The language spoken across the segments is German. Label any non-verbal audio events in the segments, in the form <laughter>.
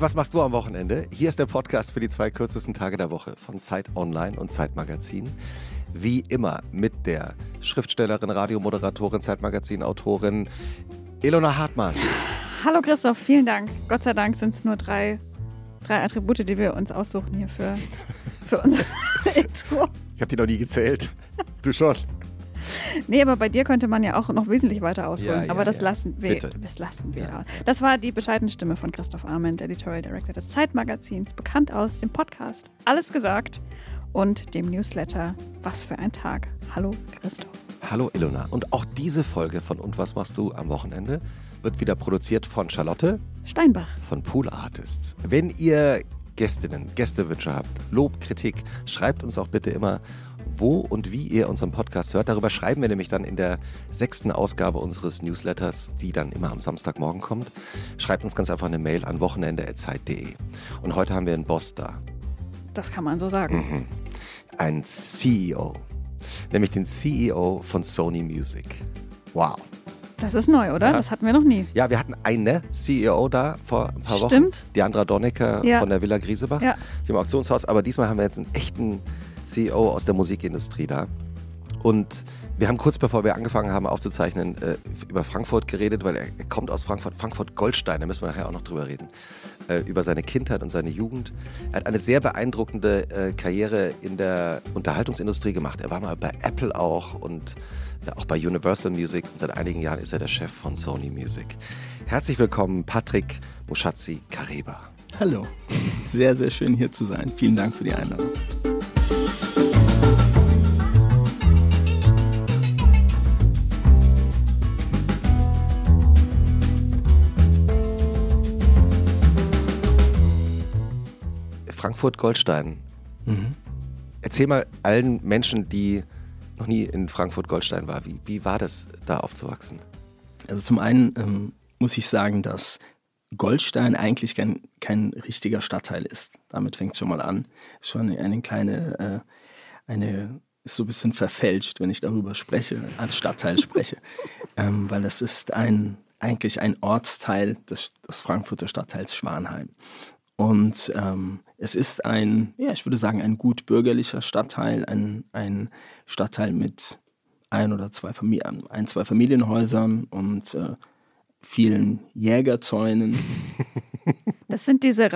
Und was machst du am Wochenende? Hier ist der Podcast für die zwei kürzesten Tage der Woche von Zeit Online und Zeit Magazin. Wie immer mit der Schriftstellerin, Radiomoderatorin, Zeitmagazin-Autorin Ilona Hartmann. Hallo Christoph, vielen Dank. Gott sei Dank sind es nur drei, drei Attribute, die wir uns aussuchen hier für, für unser <laughs> Intro. Ich habe die noch nie gezählt. Du schon. Nee, aber bei dir könnte man ja auch noch wesentlich weiter ausholen. Ja, ja, aber das ja. lassen wir. Das lassen wir. Ja. Das war die bescheidene Stimme von Christoph Arment, Editorial Director des Zeitmagazins, bekannt aus dem Podcast Alles gesagt und dem Newsletter Was für ein Tag. Hallo Christoph. Hallo Ilona. Und auch diese Folge von Und was machst du am Wochenende wird wieder produziert von Charlotte Steinbach. von Pool Artists. Wenn ihr Gästinnen, Gästewünsche habt, Lob, Kritik, schreibt uns auch bitte immer, wo und wie ihr unseren Podcast hört. Darüber schreiben wir nämlich dann in der sechsten Ausgabe unseres Newsletters, die dann immer am Samstagmorgen kommt. Schreibt uns ganz einfach eine Mail an wochenende.zeit.de. Und heute haben wir einen Boss da, Das kann man so sagen. Mhm. einen CEO, nämlich den CEO von Sony Music. Wow. Das ist neu, oder? Ja. Das hatten wir noch nie. Ja, wir hatten eine CEO da vor ein paar Wochen. Stimmt. Diandra Donnecker Ja. von der Villa Griesebach, Ja. dem Auktionshaus. Aber diesmal haben wir jetzt einen echten CEO aus der Musikindustrie da. Und wir haben kurz bevor wir angefangen haben aufzuzeichnen, äh, über Frankfurt geredet, weil er, er kommt aus Frankfurt, Frankfurt Goldstein, da müssen wir nachher auch noch drüber reden, äh, über seine Kindheit und seine Jugend. Er hat eine sehr beeindruckende äh, Karriere in der Unterhaltungsindustrie gemacht. Er war mal bei Apple auch und äh, auch bei Universal Music und seit einigen Jahren ist er der Chef von Sony Music. Herzlich willkommen, Patrick Muschazzi Kareba. Hallo, sehr, sehr schön hier zu sein. Vielen Dank für die Einladung. Frankfurt Goldstein. Erzähl mal allen Menschen, die noch nie in Frankfurt Goldstein waren, wie, wie war das, da aufzuwachsen? Also zum einen ähm, muss ich sagen, dass Goldstein eigentlich kein, kein richtiger Stadtteil ist. Damit fängt es schon mal an. Ist schon eine, eine kleine, äh, eine, ist so ein bisschen verfälscht, wenn ich darüber spreche, als Stadtteil spreche. <laughs> Ähm, weil das ist ein, eigentlich ein Ortsteil des, des Frankfurter Stadtteils Schwanheim. Und ähm, es ist ein, ja, ich würde sagen, ein gut bürgerlicher Stadtteil, ein, ein Stadtteil mit ein oder zwei Familien, ein, zwei Familienhäusern und äh, vielen Jägerzäunen. Das sind diese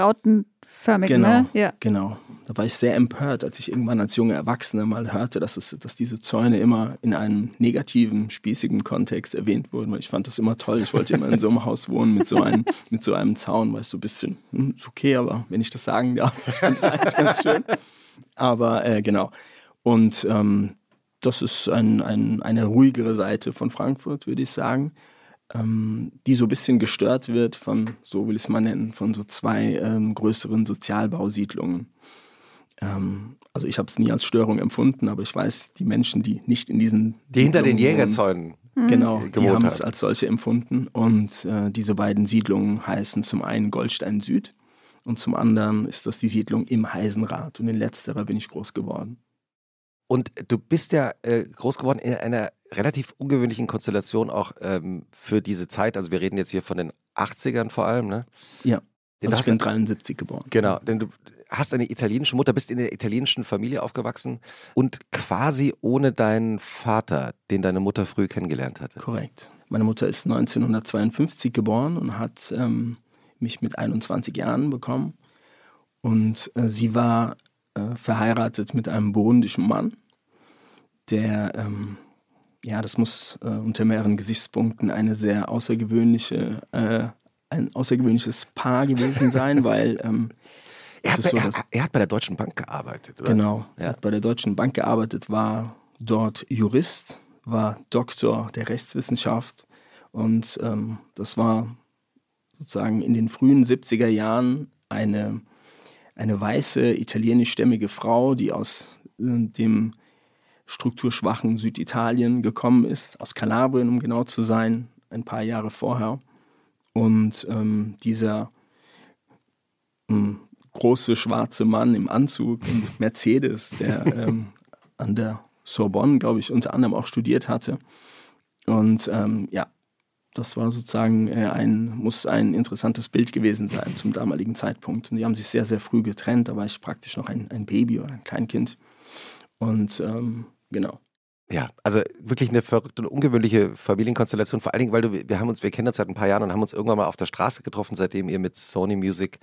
rautenförmigen, Genau, ne? Ja. genau. Da war ich sehr empört, als ich irgendwann als junger Erwachsener mal hörte, dass, es, dass diese Zäune immer in einem negativen, spießigen Kontext erwähnt wurden. Weil ich fand das immer toll. Ich wollte immer in so einem Haus wohnen mit so einem, <laughs> mit so einem Zaun, weil es so ein bisschen, hm, ist okay, aber wenn ich das sagen darf, finde es eigentlich ganz schön. Aber äh, genau. Und ähm, das ist ein, ein, eine ruhigere Seite von Frankfurt, würde ich sagen, die so ein bisschen gestört wird von, so will ich es mal nennen, von so zwei ähm, größeren Sozialbausiedlungen. Ähm, also ich habe es nie als Störung empfunden, aber ich weiß, die Menschen, die nicht in diesen Die hinter den wohnen, Jägerzäunen. Genau, die haben es als solche empfunden. Und äh, diese beiden Siedlungen heißen zum einen Goldstein Süd und zum anderen ist das die Siedlung im Heisenrad. Und in letzterer bin ich groß geworden. Und du bist ja äh, groß geworden in einer relativ ungewöhnlichen Konstellation auch ähm, für diese Zeit. Also wir reden jetzt hier von den 80ern vor allem, ne? Ja, Denn also du ich bin hast- 73 geboren. Genau, denn du hast eine italienische Mutter, bist in einer italienischen Familie aufgewachsen und quasi ohne deinen Vater, den deine Mutter früh kennengelernt hatte. Korrekt. Meine Mutter ist 1952 geboren und hat ähm, mich mit 21 Jahren bekommen. Und äh, sie war äh, verheiratet mit einem burundischen Mann, der, ähm, ja, das muss äh, unter mehreren Gesichtspunkten eine sehr außergewöhnliche, äh, ein außergewöhnliches Paar gewesen sein, <laughs> weil ähm, Er hat, so, bei, dass er, er hat bei der Deutschen Bank gearbeitet, oder? Genau. Ja. Er hat bei der Deutschen Bank gearbeitet, war dort Jurist, war Doktor der Rechtswissenschaft und ähm, das war sozusagen in den frühen 70er Jahren eine, eine weiße italienischstämmige Frau, die aus äh, dem strukturschwachen Süditalien gekommen ist, aus Kalabrien, um genau zu sein, ein paar Jahre vorher. Und ähm, dieser ähm, große schwarze Mann im Anzug und <laughs> Mercedes, der ähm, an der Sorbonne, glaube ich, unter anderem auch studiert hatte. Und ähm, ja, das war sozusagen äh, ein, muss ein interessantes Bild gewesen sein zum damaligen Zeitpunkt. Und die haben sich sehr, sehr früh getrennt. Da war ich praktisch noch ein, ein Baby oder ein Kleinkind. Und ähm, genau. Ja, also wirklich eine verrückte und ungewöhnliche Familienkonstellation. Vor allen Dingen, weil du, wir haben uns, wir kennen uns seit ein paar Jahren und haben uns irgendwann mal auf der Straße getroffen, seitdem ihr mit Sony Music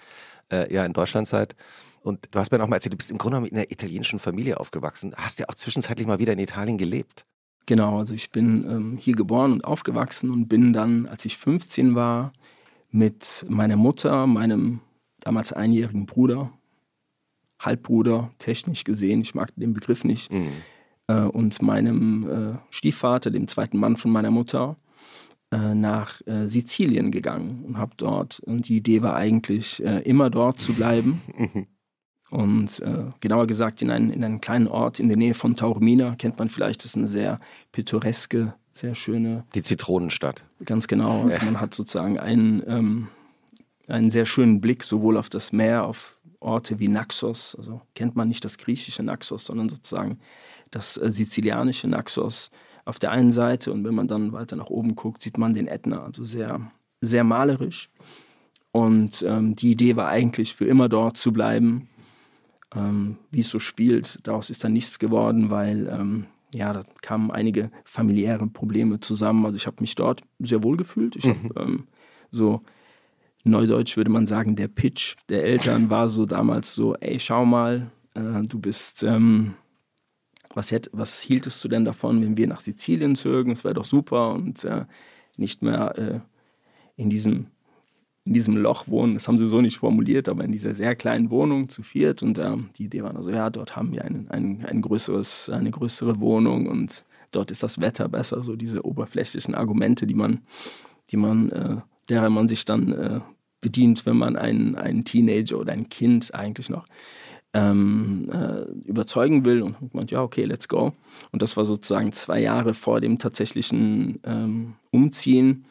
äh, ja in Deutschland seid. Und du hast mir auch mal erzählt, du bist im Grunde genommen in einer italienischen Familie aufgewachsen. Hast ja auch zwischenzeitlich mal wieder in Italien gelebt. Genau, also ich bin ähm, hier geboren und aufgewachsen und bin dann, als ich 15 war, mit meiner Mutter, meinem damals einjährigen Bruder, Halbbruder, technisch gesehen, ich mag den Begriff nicht, mhm. Äh, und meinem äh, Stiefvater, dem zweiten Mann von meiner Mutter, äh, nach äh, Sizilien gegangen und habe dort, und die Idee war eigentlich, äh, immer dort zu bleiben. <laughs> Und äh, genauer gesagt in, einen, in einen kleinen Ort in der Nähe von Taormina, kennt man vielleicht, das ist eine sehr pittoreske, sehr schöne. Die Zitronenstadt. Ganz genau. Also man hat sozusagen einen, ähm, einen sehr schönen Blick sowohl auf das Meer, auf Orte wie Naxos, also kennt man nicht das griechische Naxos, sondern sozusagen das äh, sizilianische Naxos auf der einen Seite und wenn man dann weiter nach oben guckt, sieht man den Ätna, also sehr, sehr malerisch. Und ähm, die Idee war eigentlich für immer dort zu bleiben ähm, wie es so spielt. Daraus ist dann nichts geworden, weil ähm, ja, da kamen einige familiäre Probleme zusammen. Also ich habe mich dort sehr wohl gefühlt. Ich mhm. habe ähm, so neudeutsch würde man sagen, der Pitch der Eltern war so damals so, ey, schau mal, äh, du bist, ähm, was, hätt, was hieltest du denn davon, wenn wir nach Sizilien zögen? Es wäre doch super und äh, nicht mehr äh, in diesem in diesem Loch wohnen. Das haben sie so nicht formuliert, aber in dieser sehr kleinen Wohnung zu viert. Und ähm, die Idee war also, ja, dort haben wir ein, ein, ein größeres, eine größere Wohnung und dort ist das Wetter besser. So diese oberflächlichen Argumente, die man, die man, äh, derer man sich dann äh, bedient, wenn man einen, einen Teenager oder ein Kind eigentlich noch ähm, äh, überzeugen will und meint, ja, okay, let's go. Und das war sozusagen zwei Jahre vor dem tatsächlichen ähm, Umziehen.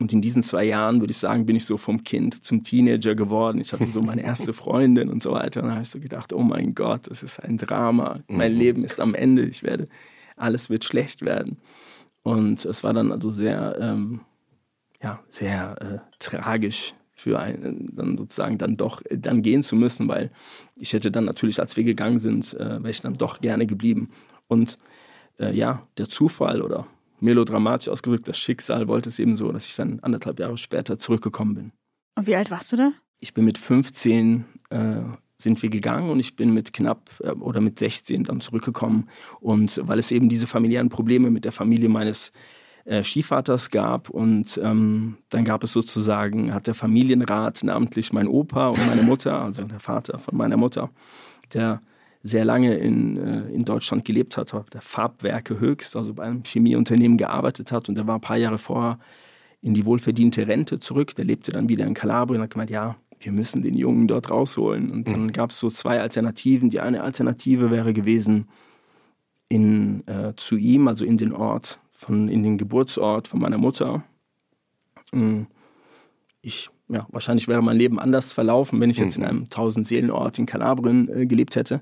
Und in diesen zwei Jahren, würde ich sagen, bin ich so vom Kind zum Teenager geworden. Ich hatte so meine <laughs> erste Freundin und so weiter. Und da habe ich so gedacht, oh mein Gott, das ist ein Drama. Mein mhm. Leben ist am Ende. Ich werde, alles wird schlecht werden. Und es war dann also sehr, ähm, ja, sehr äh, tragisch für einen, dann sozusagen dann doch dann gehen zu müssen, weil ich hätte dann natürlich, als wir gegangen sind, äh, wäre ich dann doch gerne geblieben. Und äh, ja, der Zufall oder melodramatisch ausgedrückt, das Schicksal wollte es eben so, dass ich dann anderthalb Jahre später zurückgekommen bin. Und wie alt warst du da? Ich bin mit 15 äh, sind wir gegangen und ich bin mit knapp äh, oder mit 16 dann zurückgekommen. Und weil es eben diese familiären Probleme mit der Familie meines äh, gab und ähm, dann gab es sozusagen, hat der Familienrat, namentlich mein Opa und meine Mutter, also der Vater von meiner Mutter, der sehr lange in, äh, in Deutschland gelebt hat, der Farbwerke höchst, also bei einem Chemieunternehmen gearbeitet hat und der war ein paar Jahre vorher in die wohlverdiente Rente zurück. Der lebte dann wieder in Kalabrien und hat gemeint, ja, wir müssen den Jungen dort rausholen. Und dann gab es so zwei Alternativen. Die eine Alternative wäre gewesen, in, äh, zu ihm, also in den Ort, von, in den Geburtsort von meiner Mutter. Hm, ich, ja, wahrscheinlich wäre mein Leben anders verlaufen, wenn ich jetzt in mhm. einem Tausend-Seelen-Ort in Kalabrien äh, gelebt hätte.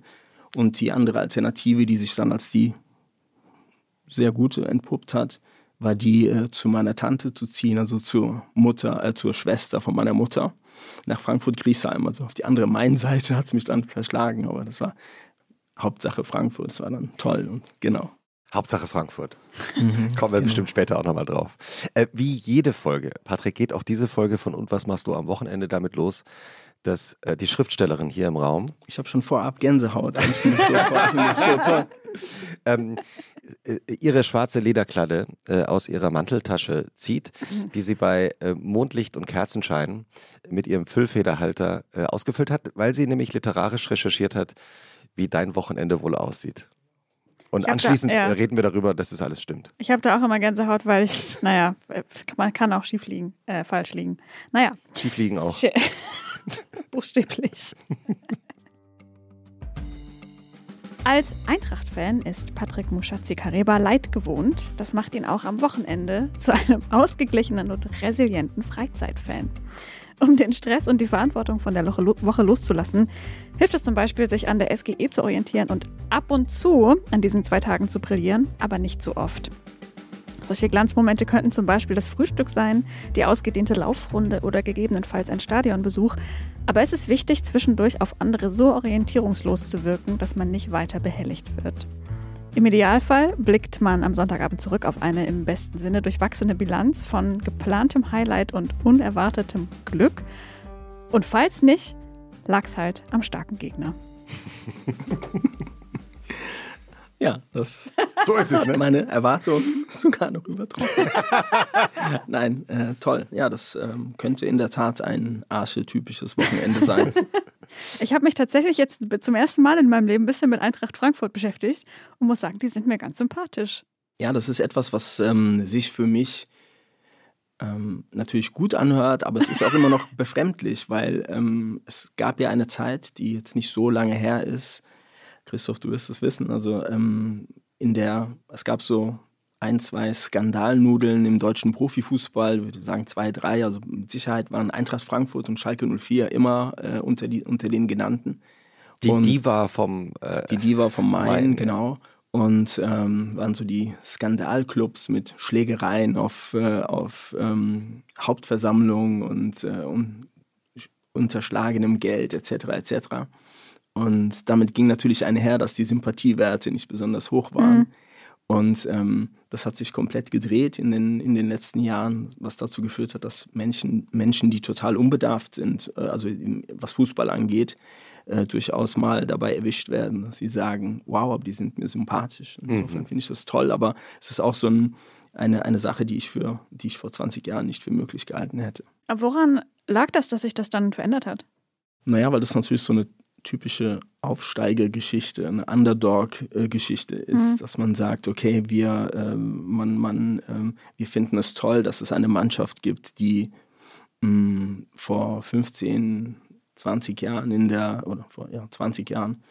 Und die andere Alternative, die sich dann als die sehr gute entpuppt hat, war die, äh, zu meiner Tante zu ziehen, also zur Mutter, äh, zur Schwester von meiner Mutter, nach Frankfurt-Griesheim. Also auf die andere Main-Seite hat es mich dann verschlagen, aber das war Hauptsache Frankfurt, das war dann toll und genau. Hauptsache Frankfurt. <laughs> Mhm, Kommen wir genau. bestimmt später auch nochmal drauf. Äh, wie jede Folge, Patrick, geht auch diese Folge von Und was machst du am Wochenende damit los, dass äh, die Schriftstellerin hier im Raum. Ich habe schon vorab Gänsehaut. Ich finde das so toll. Ich das so toll. <laughs> ähm, äh, ihre schwarze Lederkladde äh, aus ihrer Manteltasche zieht, die sie bei äh, Mondlicht und Kerzenschein mit ihrem Füllfederhalter äh, ausgefüllt hat, weil sie nämlich literarisch recherchiert hat, wie dein Wochenende wohl aussieht. Und anschließend da, ja. reden wir darüber, dass das alles stimmt. Ich habe da auch immer Gänsehaut, weil ich, <laughs> naja, man kann auch schief liegen, äh, falsch liegen. Naja. Schief liegen auch. <laughs> Buchstäblich. <laughs> Als Eintracht-Fan ist Patrick Mushatzi-Kareba leid gewohnt. Das macht ihn auch am Wochenende zu einem ausgeglichenen und resilienten Freizeitfan. Um den Stress und die Verantwortung von der Woche loszulassen, hilft es zum Beispiel, sich an der SGE zu orientieren und ab und zu an diesen zwei Tagen zu brillieren, aber nicht zu oft. Solche Glanzmomente könnten zum Beispiel das Frühstück sein, die ausgedehnte Laufrunde oder gegebenenfalls ein Stadionbesuch. Aber es ist wichtig, zwischendurch auf andere so orientierungslos zu wirken, dass man nicht weiter behelligt wird. Im Idealfall blickt man am Sonntagabend zurück auf eine im besten Sinne durchwachsene Bilanz von geplantem Highlight und unerwartetem Glück. Und falls nicht, lag's halt am starken Gegner. Ja, das <laughs> So ist es, ne? meine Erwartung sogar noch übertroffen. <laughs> Nein, äh, toll. Ja, das ähm, könnte in der Tat ein archetypisches Wochenende sein. <laughs> Ich habe mich tatsächlich jetzt zum ersten Mal in meinem Leben ein bisschen mit Eintracht Frankfurt beschäftigt und muss sagen, die sind mir ganz sympathisch. Ja, das ist etwas, was ähm, sich für mich ähm, natürlich gut anhört, aber es ist auch immer noch befremdlich, weil ähm, es gab ja eine Zeit, die jetzt nicht so lange her ist. Christoph, du wirst es wissen. Also ähm, in der, es gab so ein, zwei Skandalnudeln im deutschen Profifußball, ich würde sagen zwei, drei, also mit Sicherheit waren Eintracht Frankfurt und Schalke 04 immer äh, unter, die, unter den genannten. Die Und- Diva vom. Äh, Die Diva vom Main, Main, genau. Und ähm, waren so die Skandalclubs mit Schlägereien auf, äh, auf ähm, Hauptversammlungen und äh, un unterschlagenem Geld etc. etc. Und damit ging natürlich einher, dass die Sympathiewerte nicht besonders hoch waren. Mhm. Und ähm, das hat sich komplett gedreht in den, in den letzten Jahren, was dazu geführt hat, dass Menschen, Menschen die total unbedarft sind, äh, also was Fußball angeht, äh, durchaus mal dabei erwischt werden, dass sie sagen, wow, aber die sind mir sympathisch. Insofern finde ich das toll, aber es ist auch so ein, eine, eine Sache, die ich, für, die ich vor 20 Jahren nicht für möglich gehalten hätte. Aber woran lag das, dass sich das dann verändert hat? Naja, weil das natürlich so eine typische Aufsteigergeschichte, eine Underdog-Geschichte ist, Mhm. dass man sagt, okay, wir, ähm, man, man, ähm, wir finden es toll, dass es eine Mannschaft gibt, die mh, vor 15, 20 Jahren in der, oder vor ja, 20 Jahren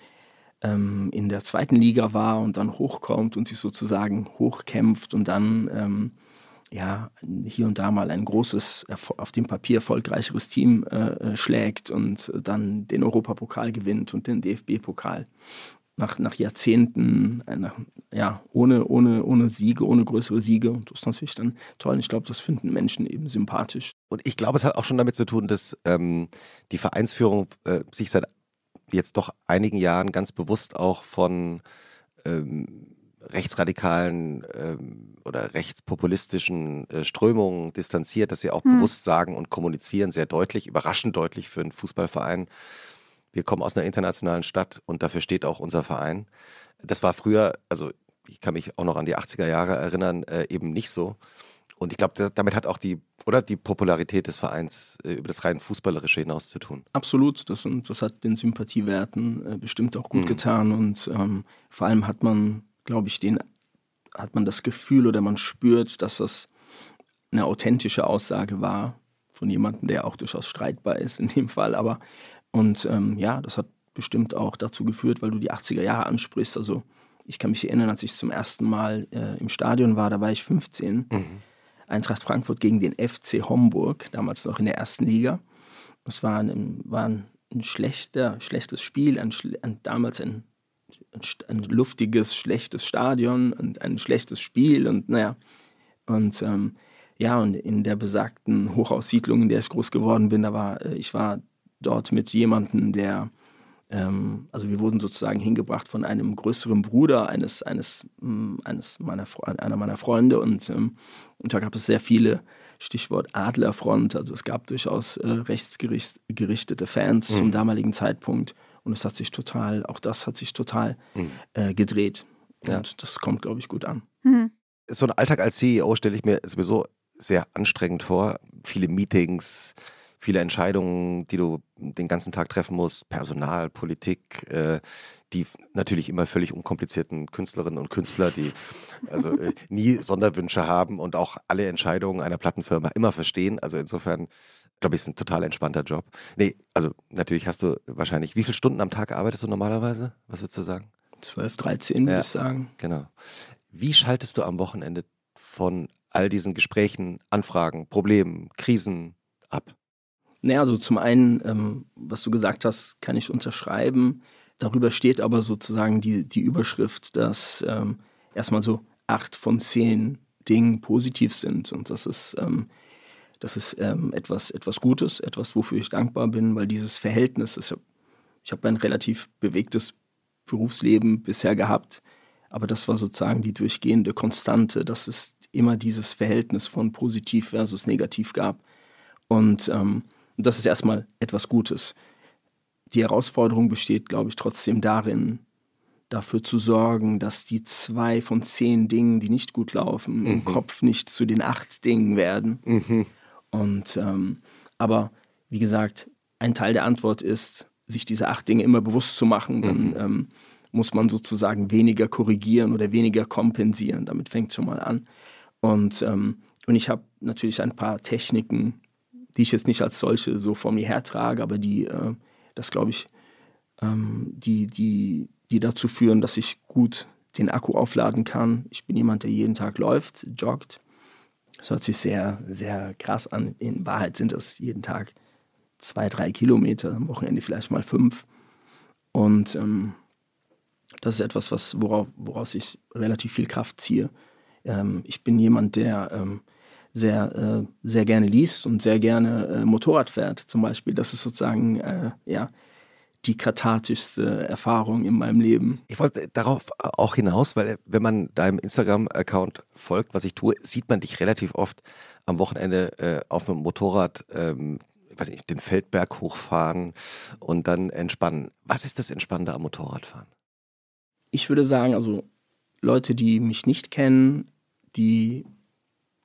ähm, in der zweiten Liga war und dann hochkommt und sich sozusagen hochkämpft und dann ähm, ja, hier und da mal ein großes, auf dem Papier erfolgreicheres Team äh, äh, schlägt und dann den Europapokal gewinnt und den DFB-Pokal. Nach, nach Jahrzehnten, äh, ja, ohne, ohne, ohne Siege, ohne größere Siege. Und das ist natürlich dann toll. Ich glaube, das finden Menschen eben sympathisch. Und ich glaube, es hat auch schon damit zu tun, dass ähm, die Vereinsführung äh, sich seit jetzt doch einigen Jahren ganz bewusst auch von ähm, rechtsradikalen ähm, oder rechtspopulistischen äh, Strömungen distanziert, dass sie auch Hm. bewusst sagen und kommunizieren, sehr deutlich, überraschend deutlich für einen Fußballverein. Wir kommen aus einer internationalen Stadt und dafür steht auch unser Verein. Das war früher, also ich kann mich auch noch an die 80er Jahre erinnern, äh, eben nicht so. Und ich glaube, da- damit hat auch die, oder die Popularität des Vereins äh, über das rein Fußballerische hinaus zu tun. Absolut, das, sind, das hat den Sympathiewerten äh, bestimmt auch gut Mhm. getan und ähm, vor allem hat man, glaube ich, den, hat man das Gefühl oder man spürt, dass das eine authentische Aussage war von jemandem, der auch durchaus streitbar ist in dem Fall. Aber und ähm, ja, das hat bestimmt auch dazu geführt, weil du die 80er Jahre ansprichst. Also ich kann mich erinnern, als ich zum ersten Mal äh, im Stadion war, da war ich 15. Eintracht Frankfurt gegen den FC Homburg, damals noch in der ersten Liga. Es war ein, war ein, ein schlechter, schlechtes Spiel, ein, ein, damals ein, ein, luftiges, schlechtes Stadion und ein schlechtes Spiel und naja. Und ähm, ja, und in der besagten Hochhaussiedlung, in der ich groß geworden bin, da war, äh, ich war dort mit jemandem, der ähm, also wir wurden sozusagen hingebracht von einem größeren Bruder eines, eines, mh, eines meiner, einer meiner Freunde und, ähm, und da gab es sehr viele, Stichwort Adlerfront, also es gab durchaus äh, rechtsgerichtete Fans Mhm. zum damaligen Zeitpunkt und es hat sich total, auch das hat sich total Mhm. äh, gedreht Ja. und das kommt, glaube ich, gut an. Hm. So ein Alltag als CEO stelle ich mir sowieso sehr anstrengend vor. Viele Meetings, viele Entscheidungen, die du den ganzen Tag treffen musst, Personal, Politik, äh, die natürlich immer völlig unkomplizierten Künstlerinnen und Künstler, die also äh, nie Sonderwünsche haben und auch alle Entscheidungen einer Plattenfirma immer verstehen. Also insofern glaube ich, ist ein total entspannter Job. Nee, also natürlich hast du wahrscheinlich, wie viele Stunden am Tag arbeitest du normalerweise? Was würdest du sagen? 12, 13 würde Ja. ich sagen. Genau. Wie schaltest du am Wochenende von all diesen Gesprächen, Anfragen, Problemen, Krisen ab? Naja, also zum einen, ähm, was du gesagt hast, kann ich unterschreiben. Darüber steht aber sozusagen die, die Überschrift, dass ähm, erstmal so acht von zehn Dingen positiv sind. Und das ist, ähm, das ist ähm, etwas, etwas Gutes, etwas, wofür ich dankbar bin, weil dieses Verhältnis, ist, ich habe ein relativ bewegtes Berufsleben bisher gehabt, aber das war sozusagen die durchgehende Konstante, dass es immer dieses Verhältnis von positiv versus negativ gab. Und ähm, das ist erstmal etwas Gutes. Die Herausforderung besteht, glaube ich, trotzdem darin, dafür zu sorgen, dass die zwei von zehn Dingen, die nicht gut laufen, mhm. im Kopf nicht zu den acht Dingen werden. Mhm. Und ähm, aber wie gesagt, ein Teil der Antwort ist, sich diese acht Dinge immer bewusst zu machen. Dann mhm. ähm, muss man sozusagen weniger korrigieren oder weniger kompensieren. Damit fängt es schon mal an. Und, ähm, und ich habe natürlich ein paar Techniken, die ich jetzt nicht als solche so vor mir hertrage, aber die, äh, das glaube ich, ähm, die, die, die dazu führen, dass ich gut den Akku aufladen kann. Ich bin jemand, der jeden Tag läuft, joggt. Das hört sich sehr, sehr krass an. In Wahrheit sind das jeden Tag zwei, drei Kilometer, am Wochenende vielleicht mal fünf. Und ähm, das ist etwas, was, worauf, woraus ich relativ viel Kraft ziehe. Ähm, ich bin jemand, der ähm, sehr, äh, sehr gerne liest und sehr gerne äh, Motorrad fährt, zum Beispiel. Das ist sozusagen äh, ja, die kathartischste Erfahrung in meinem Leben. Ich wollte darauf auch hinaus, weil wenn man deinem Instagram-Account folgt, was ich tue, sieht man dich relativ oft am Wochenende äh, auf einem Motorrad, ähm, weiß nicht, den Feldberg hochfahren und dann entspannen. Was ist das Entspannende am Motorradfahren? Ich würde sagen, also Leute, die mich nicht kennen, die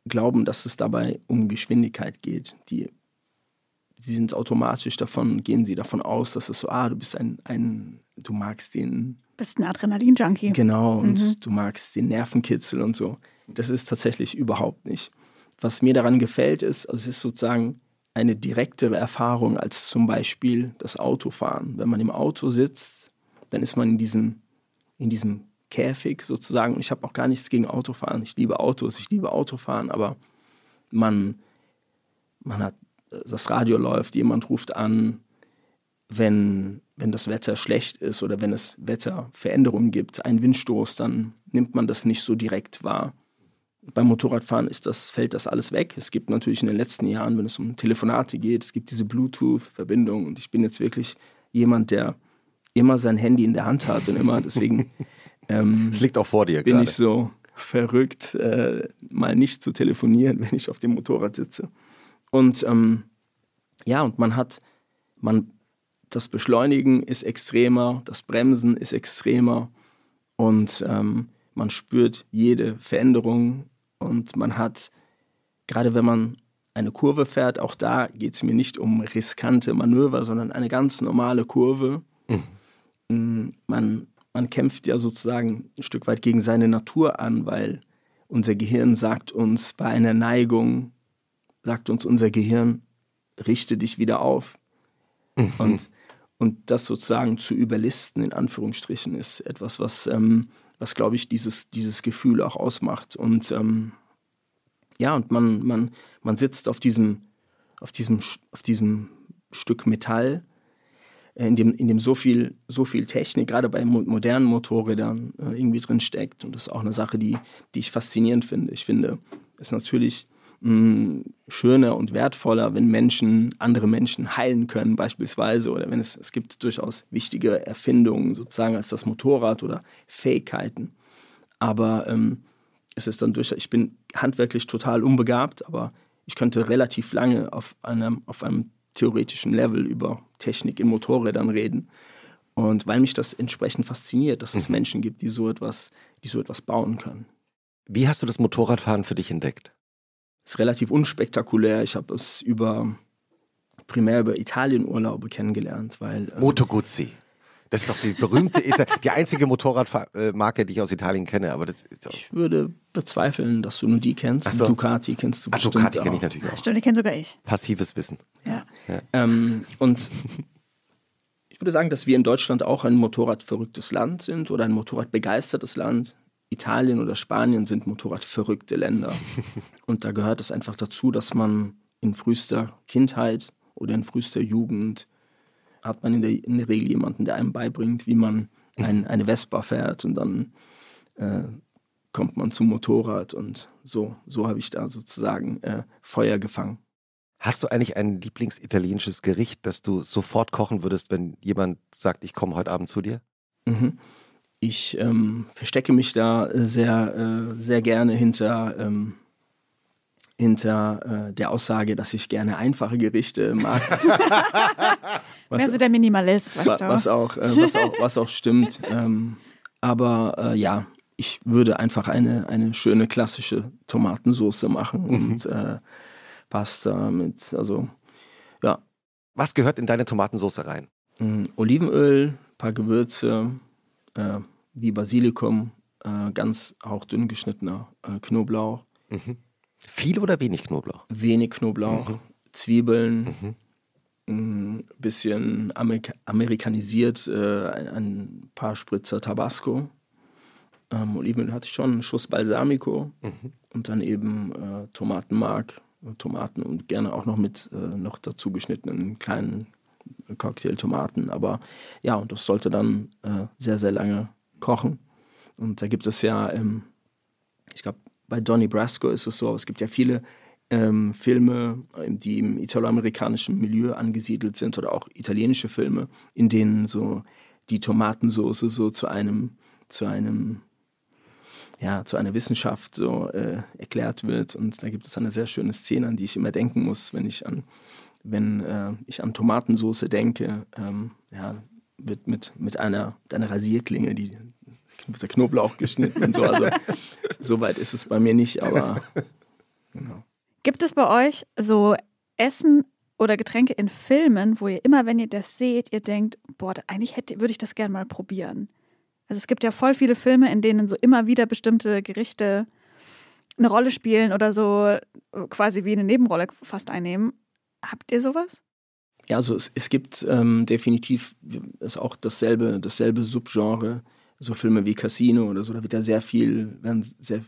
glauben, dass es dabei um Geschwindigkeit geht. Die, die sind automatisch davon, gehen sie davon aus, dass es so, ah, du bist ein, ein du magst den. Bist ein Adrenalin-Junkie. Genau, und mhm. du magst den Nervenkitzel und so. Das ist tatsächlich überhaupt nicht. Was mir daran gefällt, ist, also es ist sozusagen eine direktere Erfahrung als zum Beispiel das Autofahren. Wenn man im Auto sitzt, dann ist man in diesem, in diesem Käfig sozusagen. Ich habe auch gar nichts gegen Autofahren. Ich liebe Autos, ich liebe Autofahren, aber man, man hat, das Radio läuft, jemand ruft an, wenn, wenn das Wetter schlecht ist oder wenn es Wetterveränderungen gibt, einen Windstoß, dann nimmt man das nicht so direkt wahr. Beim Motorradfahren ist das, fällt das alles weg. Es gibt natürlich in den letzten Jahren, wenn es um Telefonate geht, es gibt diese Bluetooth-Verbindung und ich bin jetzt wirklich jemand, der immer sein Handy in der Hand hat und immer deswegen <laughs> Ähm, es liegt auch vor dir Bin grade. ich so verrückt, äh, mal nicht zu telefonieren, <laughs> wenn ich auf dem Motorrad sitze. Und ähm, ja, und man hat, man, das Beschleunigen ist extremer, das Bremsen ist extremer und ähm, man spürt jede Veränderung und man hat, gerade wenn man eine Kurve fährt, auch da geht es mir nicht um riskante Manöver, sondern eine ganz normale Kurve. Mhm. Mm, man man kämpft ja sozusagen ein Stück weit gegen seine Natur an, weil unser Gehirn sagt uns bei einer Neigung, sagt uns unser Gehirn, richte dich wieder auf. Mhm. Und, und das sozusagen zu überlisten, in Anführungsstrichen, ist etwas, was, ähm, was glaube ich, dieses, dieses Gefühl auch ausmacht. Und ähm, ja, und man, man, man sitzt auf diesem, auf diesem, auf diesem Stück Metall in dem, in dem so viel, so viel Technik, gerade bei modernen Motorrädern, äh, irgendwie drin steckt. Und das ist auch eine Sache, die, die ich faszinierend finde. Ich finde, es ist natürlich mh, schöner und wertvoller, wenn Menschen andere Menschen heilen können, beispielsweise, oder wenn es, es gibt durchaus wichtige Erfindungen sozusagen als das Motorrad oder Fähigkeiten. Aber ähm, es ist dann durch, ich bin handwerklich total unbegabt, aber ich könnte relativ lange auf einem, auf einem theoretischen Level über Technik in Motorrädern reden. Und weil mich das entsprechend fasziniert, dass es mhm. Menschen gibt, die so etwas, die so etwas bauen können. Wie hast du das Motorradfahren für dich entdeckt? Ist relativ unspektakulär. Ich habe es über primär über Italienurlaube kennengelernt, weil ähm, Moto Guzzi. Das ist doch die berühmte, <laughs> die einzige Motorradmarke, die ich aus Italien kenne. Aber das ist ich würde bezweifeln, dass du nur die kennst. So. Ducati kennst du Ach, bestimmt Ducati kenne ich natürlich auch. Stimmt, die kenne sogar ich. Passives Wissen. Ja. ja. Ähm, und ich würde sagen, dass wir in Deutschland auch ein motorradverrücktes Land sind oder ein motorradbegeistertes Land. Italien oder Spanien sind motorradverrückte Länder. <laughs> und da gehört es einfach dazu, dass man in frühester Kindheit oder in frühester Jugend hat man in der, in der Regel jemanden, der einem beibringt, wie man ein, eine Vespa fährt und dann äh, kommt man zum Motorrad und so, so habe ich da sozusagen äh, Feuer gefangen. Hast du eigentlich ein Lieblingsitalienisches Gericht, das du sofort kochen würdest, wenn jemand sagt, ich komme heute Abend zu dir? Mhm. Ich ähm, verstecke mich da sehr, äh, sehr gerne hinter, ähm, hinter äh, der Aussage, dass ich gerne einfache Gerichte mag. <laughs> was, Mehr so der Minimalist, weißt du. Was auch, äh, was auch, was auch stimmt. ähm, aber äh, ja, ich würde einfach eine, eine schöne klassische Tomatensauce machen mhm. und äh, Pasta mit, also ja. Was gehört in deine Tomatensauce rein? Mhm, Olivenöl, paar Gewürze, äh, wie Basilikum, äh, ganz hauchdünn geschnittener äh, Knoblauch. Mhm. Viel oder wenig Knoblauch? Wenig Knoblauch, mhm. Zwiebeln, mhm. ein bisschen Amerika amerikanisiert, äh, ein, ein, paar Spritzer Tabasco. Ähm, Olivenöl hatte ich schon, einen Schuss Balsamico mhm. und dann eben äh, Tomatenmark, Tomaten und gerne auch noch mit noch dazu geschnittenen kleinen Cocktailtomaten. Aber ja, und das sollte dann äh, sehr, sehr lange kochen. Und da gibt es ja, ähm, ich glaube, bei Donnie Brasco ist es so, aber es gibt ja viele ähm, Filme, ähm, die im italoamerikanischen Milieu angesiedelt sind oder auch italienische Filme, in denen so die Tomatensauce so zu einem, zu einem, ja, zu einer Wissenschaft so äh, erklärt wird. Und da gibt es eine sehr schöne Szene, an die ich immer denken muss, wenn ich an wenn äh, ich an Tomatensauce denke, ähm, ja, wird mit, mit, einer, mit einer Rasierklinge die, mit der Knoblauch geschnitten und so. Also so weit ist es bei mir nicht, aber <laughs> genau. Gibt es bei euch so Essen oder Getränke in Filmen, wo ihr immer, wenn ihr das seht, ihr denkt, boah, eigentlich hätte, würde ich das gerne mal probieren? Also es gibt ja voll viele Filme, in denen so immer wieder bestimmte Gerichte eine Rolle spielen oder so quasi wie eine Nebenrolle fast einnehmen. Habt ihr sowas? Ja, also es, es gibt ähm, definitiv ist auch dasselbe, dasselbe Subgenre, so Filme wie Casino oder so, da wird ja sehr viel, werden sehr,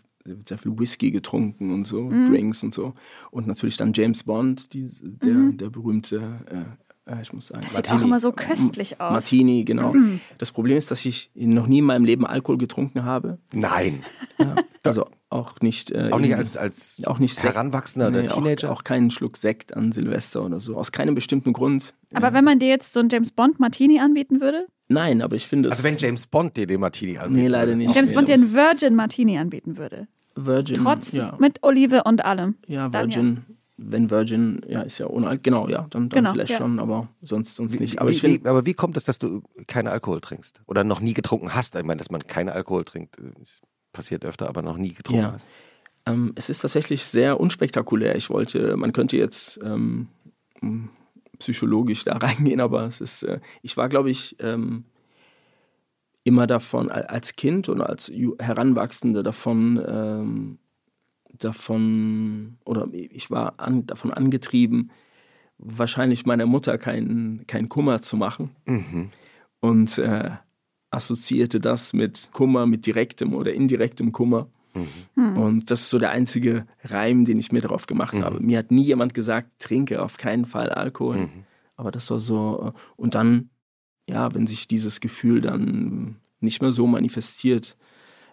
sehr viel Whisky getrunken und so, mhm. Drinks und so. Und natürlich dann James Bond, die, der, mhm. der berühmte äh, äh ich muss sagen. Das Martini. sieht auch immer so köstlich aus. Martini, genau. Mhm. Das Problem ist, dass ich noch nie in meinem Leben Alkohol getrunken habe. Nein. Ja, also auch nicht. Äh, auch nicht als, als auch nicht Heranwachsender nee, oder Teenager? Auch, auch, keinen Schluck Sekt an Silvester oder so. Aus keinem bestimmten Grund. Aber wenn man dir jetzt so einen James Bond Martini anbieten würde? Nein, aber ich finde Also wenn James Bond dir den Martini anbieten Nee, leider nicht. James Bond dir einen Virgin Martini anbieten würde. Virgin. Trotz ja. mit Olive und allem. Ja, Virgin. Ja. Wenn Virgin, ja, ist ja ohne Alkohol. Genau, ja, dann, dann genau, vielleicht ja. schon, aber sonst, sonst wie, nicht. Aber, wie, ich find, wie, aber wie kommt es, dass du keinen Alkohol trinkst? Oder noch nie getrunken hast? Ich meine, dass man keinen Alkohol trinkt, passiert öfter, aber noch nie getrunken ja. hast. Ähm, es ist tatsächlich sehr unspektakulär. Ich wollte, man könnte jetzt ähm, psychologisch da <laughs> reingehen, aber es ist, äh, ich war, glaube ich, ähm, immer davon, als Kind und als Heranwachsende davon, ähm, davon, oder ich war an, davon angetrieben, wahrscheinlich meiner Mutter keinen kein Kummer zu machen. Mhm. Und äh, assoziierte das mit Kummer, mit direktem oder indirektem Kummer. Mhm. Und das ist so der einzige Reim, den ich mir darauf gemacht mhm. habe. Mir hat nie jemand gesagt, trinke auf keinen Fall Alkohol. Mhm. Aber das war so. Äh, und dann, ja, wenn sich dieses Gefühl dann nicht mehr so manifestiert,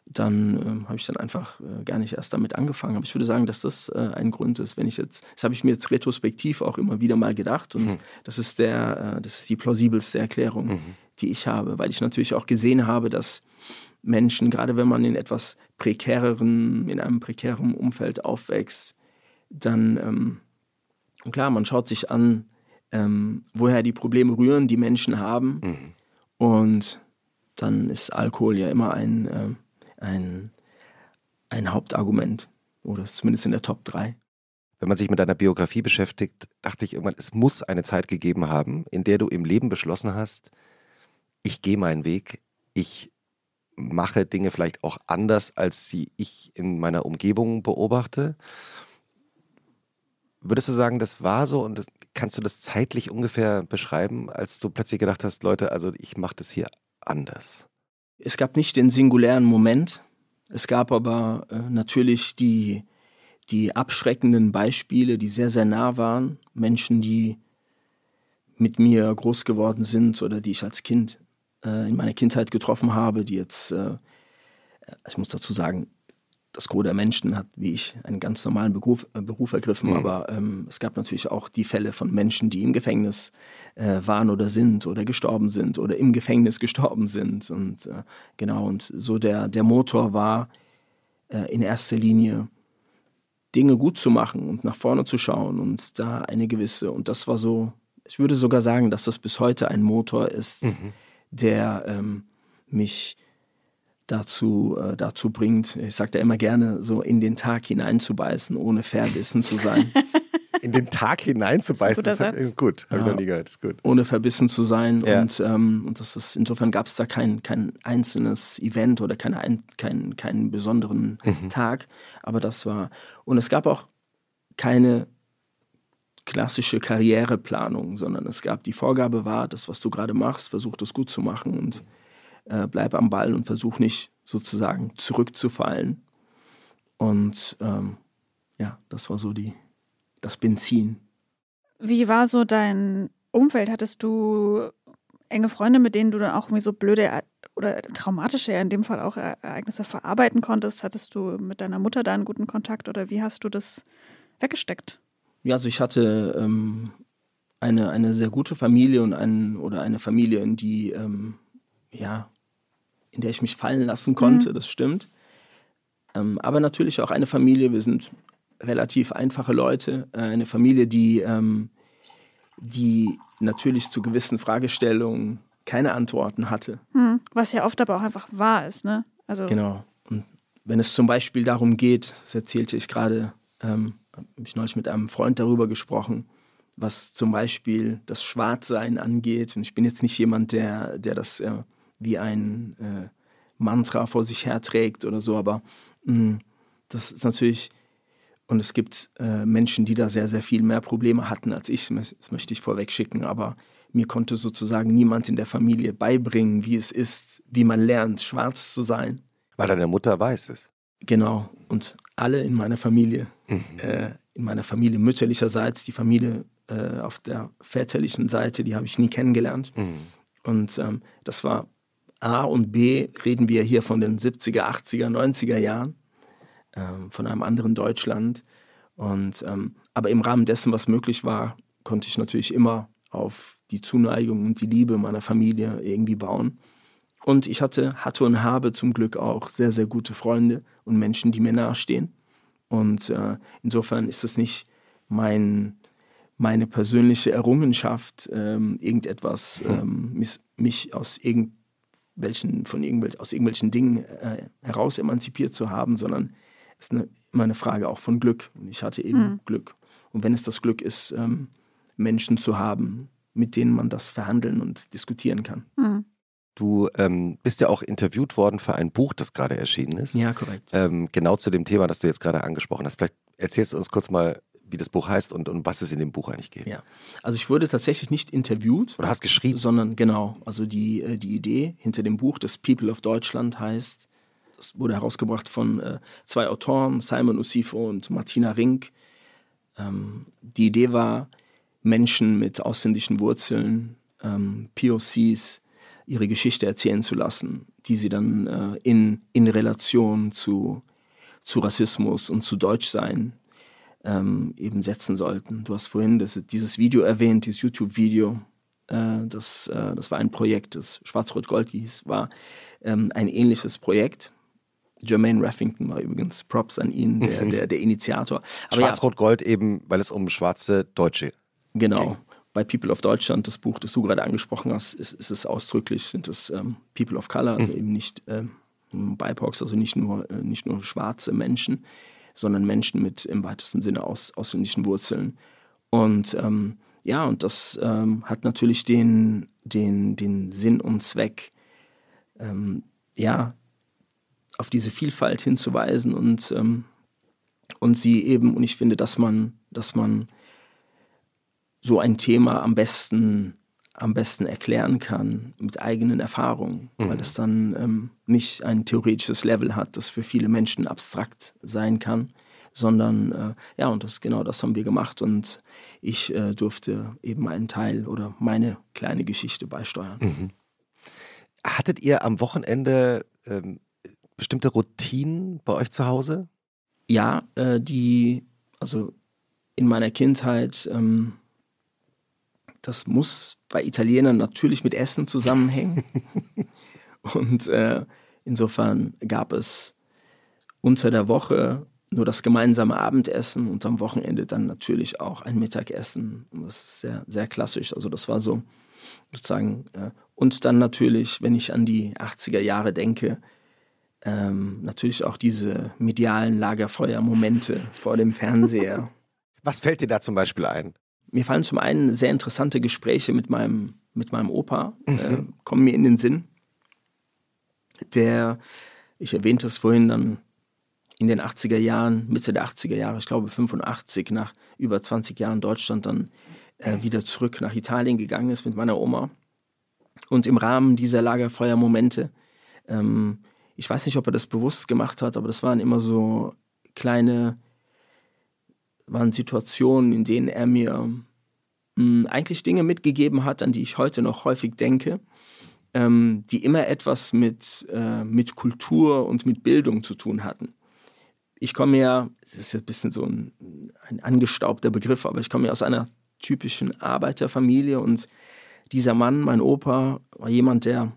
dann äh, habe ich dann einfach äh, gar nicht erst damit angefangen. Aber ich würde sagen, dass das äh, ein Grund ist, wenn ich jetzt, das habe ich mir jetzt retrospektiv auch immer wieder mal gedacht und mhm. das ist der, äh, das ist die plausibelste Erklärung, mhm. die ich habe, weil ich natürlich auch gesehen habe, dass Menschen, gerade wenn man in etwas prekäreren, in einem prekären Umfeld aufwächst, dann, ähm, klar, man schaut sich an, ähm, woher die Probleme rühren, die Menschen haben. Mhm. Und dann ist Alkohol ja immer ein, äh, ein, ein Hauptargument. Oder zumindest in der Top 3. Wenn man sich mit deiner Biografie beschäftigt, dachte ich irgendwann, es muss eine Zeit gegeben haben, in der du im Leben beschlossen hast, ich gehe meinen Weg, ich mache Dinge vielleicht auch anders, als sie ich in meiner Umgebung beobachte. Würdest du sagen, das war so und das, kannst du das zeitlich ungefähr beschreiben, als du plötzlich gedacht hast, Leute, also ich mache das hier anders? Es gab nicht den singulären Moment, es gab aber äh, natürlich die, die abschreckenden Beispiele, die sehr, sehr nah waren. Menschen, die mit mir groß geworden sind oder die ich als Kind äh, in meiner Kindheit getroffen habe, die jetzt, äh, ich muss dazu sagen, das Gros der Menschen hat, wie ich, einen ganz normalen Beruf, äh, Beruf ergriffen, mhm. aber ähm, es gab natürlich auch die Fälle von Menschen, die im Gefängnis äh, waren oder sind oder gestorben sind oder im Gefängnis <laughs> gestorben sind. Und äh, genau, und so der, der Motor war äh, in erster Linie Dinge gut zu machen und nach vorne zu schauen und da eine gewisse, und das war so, ich würde sogar sagen, dass das bis heute ein Motor ist, mhm. der ähm, mich dazu, äh, dazu bringt, ich sage da immer gerne, so in den Tag hineinzubeißen, ohne verbissen zu sein. <laughs> in den Tag hineinzubeißen, das ist, das ist gut, habe ja. ich noch nie gehört, ist gut. Ohne verbissen zu sein ja. und, ähm, und das ist, insofern gab es da kein, kein einzelnes Event oder keine, ein, kein, keinen besonderen mhm. Tag, aber das war, und es gab auch keine klassische Karriereplanung, sondern es gab die Vorgabe war, das, was du gerade machst, versuch das gut zu machen und äh, bleib am Ball und versuch nicht sozusagen zurückzufallen. Und ähm, ja, das war so die, das Benzin. Wie war so dein Umfeld? Hattest du enge Freunde, mit denen du dann auch irgendwie so blöde oder traumatische, ja in dem Fall auch Ereignisse verarbeiten konntest? Hattest du mit deiner Mutter da einen guten Kontakt oder wie hast du das weggesteckt? Ja, also ich hatte ähm, eine, eine sehr gute Familie und ein, oder eine Familie, in die ähm, ja, in der ich mich fallen lassen konnte, mhm. das stimmt. Ähm, aber natürlich auch eine Familie, wir sind relativ einfache Leute, äh, eine Familie, die, ähm, die natürlich zu gewissen Fragestellungen keine Antworten hatte. Mhm. Was ja oft aber auch einfach wahr ist, ne? Also genau. Und wenn es zum Beispiel darum geht, das erzählte ich gerade, ähm, habe ich neulich mit einem Freund darüber gesprochen, was zum Beispiel das Schwarzsein angeht. Und ich bin jetzt nicht jemand, der, der das äh, wie ein äh, Mantra vor sich herträgt oder so, aber mh, mm, das ist natürlich, und es gibt äh, Menschen, die da sehr, sehr viel mehr Probleme hatten als ich, das möchte ich vorweg schicken, aber mir konnte sozusagen niemand in der Familie beibringen, wie es ist, wie man lernt, schwarz zu sein. Weil deine Mutter weiß es. Genau, und alle in meiner Familie, mhm. äh, in meiner Familie mütterlicherseits, die Familie äh, auf der väterlichen Seite, die habe ich nie kennengelernt. Mhm. Und ähm, das war A und B reden wir hier von den 70er, 80er, 90er Jahren, ähm, von einem anderen Deutschland. Und, ähm, aber im Rahmen dessen, was möglich war, konnte ich natürlich immer auf die Zuneigung und die Liebe meiner Familie irgendwie bauen. Und ich hatte, hatte und habe zum Glück auch sehr, sehr gute Freunde und Menschen, die mir nahestehen. Und äh, insofern ist es nicht mein, meine persönliche Errungenschaft, ähm, irgendetwas, ähm, mich, mich aus irgendeinem welchen, von irgendwel aus irgendwelchen Dingen äh, heraus emanzipiert zu haben, sondern es ist eine, immer eine Frage auch von Glück. Und ich hatte eben mhm. Glück. Und wenn es das Glück ist, ähm, Menschen zu haben, mit denen man das verhandeln und diskutieren kann. Mhm. Du ähm, bist ja auch interviewt worden für ein Buch, das gerade erschienen ist. Ja, korrekt. Ähm, genau zu dem Thema, das du jetzt gerade angesprochen hast. Vielleicht erzählst du uns kurz mal, wie das Buch heißt und, um was es in dem Buch eigentlich geht. Ja, also ich wurde tatsächlich nicht interviewt. Oder hast geschrieben? Sondern genau, also die, äh, die Idee hinter dem Buch, das People of Deutschland heißt, das wurde herausgebracht von äh, zwei Autoren, Simon Usifo und Martina Rink. Ähm, die Idee war, Menschen mit ausländischen Wurzeln, ähm, POCs, ihre Geschichte erzählen zu lassen, die sie dann äh, in, in Relation zu, zu Rassismus und zu Deutschsein ähm, eben setzen sollten. Du hast vorhin das, dieses Video erwähnt, dieses YouTube-Video. Äh, das, äh, das war ein Projekt, das Schwarz-Rot-Gold hieß, war ähm, ein ähnliches Projekt. Jermaine Raffington war übrigens Props an ihn, der, <laughs> der, der Initiator. Schwarz-Rot-Gold ja, eben, weil es um schwarze Deutsche Genau. Ging. Bei People of Deutschland, das Buch, das du gerade angesprochen hast, ist, ist es ausdrücklich, sind es ähm, People of Color, also mhm. eben nicht ähm, BIPOCs, also nicht nur, äh, nicht nur schwarze Menschen sondern Menschen mit im weitesten Sinne aus, ausländischen Wurzeln. Und ähm, ja, und das ähm, hat natürlich den, den, den Sinn und Zweck, ähm, ja, auf diese Vielfalt hinzuweisen und, ähm, und sie eben, und ich finde, dass man, dass man so ein Thema am besten am besten erklären kann mit eigenen Erfahrungen, mhm. weil es dann ähm, nicht ein theoretisches Level hat, das für viele Menschen abstrakt sein kann, sondern äh, ja, und das genau das haben wir gemacht und ich äh, durfte eben einen Teil oder meine kleine Geschichte beisteuern. Mhm. Hattet ihr am Wochenende ähm, bestimmte Routinen bei euch zu Hause? Ja, äh, die, also in meiner Kindheit, ähm, das muss bei Italienern natürlich mit Essen zusammenhängen. <laughs> Und äh, insofern gab es unter der Woche nur das gemeinsame Abendessen und am Wochenende dann natürlich auch ein Mittagessen. Und das ist sehr, sehr klassisch. Also das war so sozusagen. Äh, und dann natürlich, wenn ich an die 80er Jahre denke, ähm, natürlich auch diese medialen Lagerfeuermomente vor dem Fernseher. <laughs> Was fällt dir da zum Beispiel ein? Mir fallen zum einen sehr interessante Gespräche mit meinem, mit meinem Opa, mhm. äh, kommen mir in den Sinn. Der, ich erwähnte es vorhin, dann in den 80er Jahren, Mitte der 80er Jahre, ich glaube 85, nach über 20 Jahren Deutschland dann äh, wieder zurück nach Italien gegangen ist mit meiner Oma. Und im Rahmen dieser Lagerfeuermomente, ähm, ich weiß nicht, ob er das bewusst gemacht hat, aber das waren immer so kleine, waren Situationen, in denen er mir mh, hm, eigentlich Dinge mitgegeben hat, an die ich heute noch häufig denke, ähm, die immer etwas mit, äh, mit Kultur und mit Bildung zu tun hatten. Ich komme ja, es ist jetzt ein bisschen so ein, ein angestaubter Begriff, aber ich komme ja aus einer typischen Arbeiterfamilie und dieser Mann, mein Opa, war jemand, der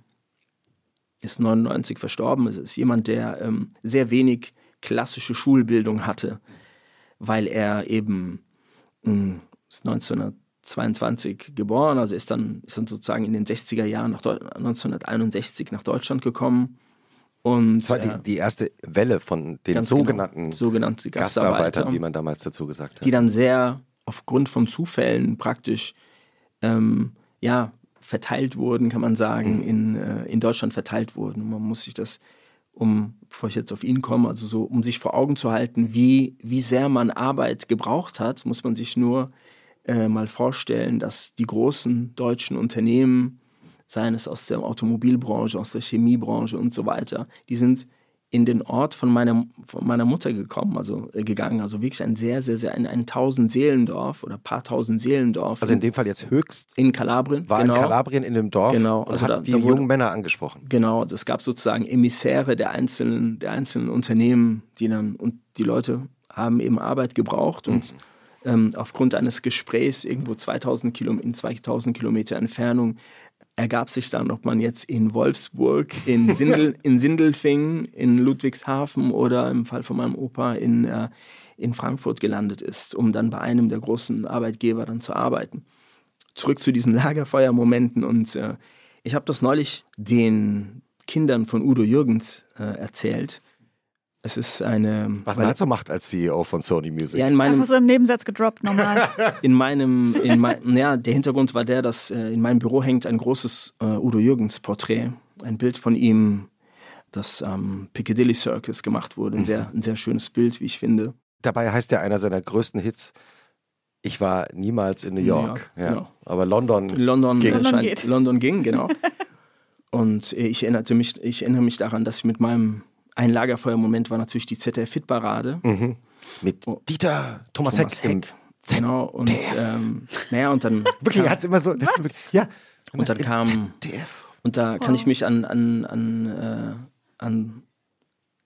ist 99 verstorben, es ist jemand, der ähm, sehr wenig klassische Schulbildung hatte, weil er eben mh, hm, ist 1922 geboren, also ist dann, ist dann sozusagen in den 60er Jahren nach 1961 nach Deutschland gekommen und, das war die, äh, die erste Welle von den sogenannten genau, sogenannte Gastarbeitern, wie man damals dazu gesagt hat. Die dann sehr aufgrund von Zufällen praktisch ähm, ja, verteilt wurden, kann man sagen, mhm. in, äh, in Deutschland verteilt wurden. Und man muss sich das, um, bevor ich jetzt auf ihn komme, also so, um sich vor Augen zu halten, wie, wie sehr man Arbeit gebraucht hat, muss man sich nur äh, mal vorstellen, dass die großen deutschen Unternehmen seien es aus der Automobilbranche, aus der Chemiebranche und so weiter, die sind in den Ort von meiner, von meiner Mutter gekommen, also äh, gegangen. Also wirklich ein sehr, sehr, sehr, ein, ein tausend Seelendorf oder paar tausend Seelendorf. Also in dem Fall jetzt höchst. In Kalabrien. War genau. in Kalabrien in dem Dorf genau. und also hat da, die da wurde, jungen Männer angesprochen. Genau, also es gab sozusagen Emissäre der einzelnen, der einzelnen Unternehmen, die dann, und die Leute haben eben Arbeit gebraucht und mhm. ähm, aufgrund eines Gesprächs irgendwo 2000 Kilometer, in 2000 Kilometer Entfernung ergab sich dann, ob man jetzt in Wolfsburg, in, Sindel, <laughs> in Sindelfingen, in Ludwigshafen oder im Fall von meinem Opa in, äh, in Frankfurt gelandet ist, um dann bei einem der großen Arbeitgeber dann zu arbeiten. Zurück zu diesen <laughs> Lagerfeuermomenten und äh, ich habe das neulich den Kindern von Udo Jürgens äh, erzählt es ist eine. Was man halt so macht als CEO von Sony Music. Ja, in meinem. Einfach so im Nebensatz gedroppt nochmal. <laughs> in meinem, in mein, ja, der Hintergrund war der, dass äh, in meinem Büro hängt ein großes äh, Udo Jürgens Porträt, ein Bild von ihm, das am ähm, Piccadilly Circus gemacht wurde, ein, mhm. sehr, ein sehr schönes Bild, wie ich finde. Dabei heißt ja einer seiner größten Hits. Ich war niemals in New York, New York ja. Genau. aber London, London ging. London, scheint, London ging, genau. <laughs> Und ich erinnerte mich, ich erinnere mich daran, dass ich mit meinem ein Lagerfeuermoment war natürlich die ZDF-Hitparade. Mhm. Mit oh, Dieter Thomas, Thomas Heck. Heck. Genau, und ähm, naja, und dann. <laughs> Wirklich, er hat immer so. ja. Und dann kam. ZDF. Und da kann ich mich an, an, an, äh, an,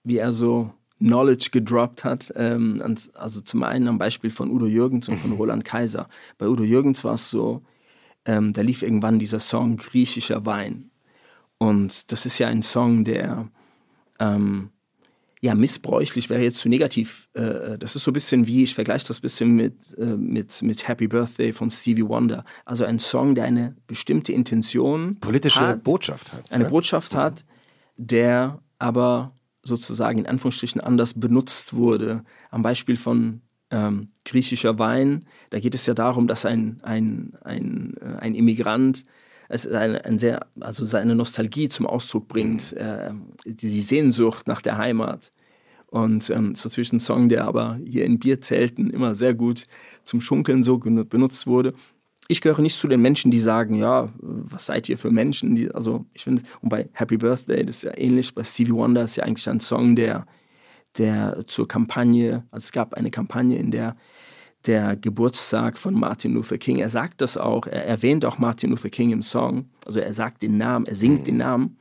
wie er so Knowledge gedroppt hat. Ähm, also zum einen am Beispiel von Udo Jürgens und von Roland Kaiser. Bei Udo Jürgens war es so, ähm, da lief irgendwann dieser Song Griechischer Wein. Und das ist ja ein Song, der ähm, ja, missbräuchlich wäre jetzt zu negativ. Äh, das ist so ein bisschen wie, ich vergleiche das ein bisschen mit, äh, mit, mit Happy Birthday von Stevie Wonder. Also ein Song, der eine bestimmte Intention. Politische hat, Botschaft hat. Eine ja? Botschaft hat, der aber sozusagen in Anführungsstrichen anders benutzt wurde. Am Beispiel von ähm, griechischer Wein, da geht es ja darum, dass ein, ein, ein, äh, ein Immigrant es ein, ein sehr, also seine Nostalgie zum Ausdruck bringt, äh, die Sehnsucht nach der Heimat. Und ähm, ist natürlich ein Song, der aber hier in Bierzelten immer sehr gut zum Schunkeln so benutzt wurde. Ich gehöre nicht zu den Menschen, die sagen, ja, was seid ihr für Menschen? Die, also ich finde, und bei Happy Birthday, das ist ja ähnlich, bei Stevie Wonder ist ja eigentlich ein Song, der, der zur Kampagne, also es gab eine Kampagne, in der der Geburtstag von Martin Luther King. Er sagt das auch, er erwähnt auch Martin Luther King im Song. Also er sagt den Namen, er singt mhm. den Namen.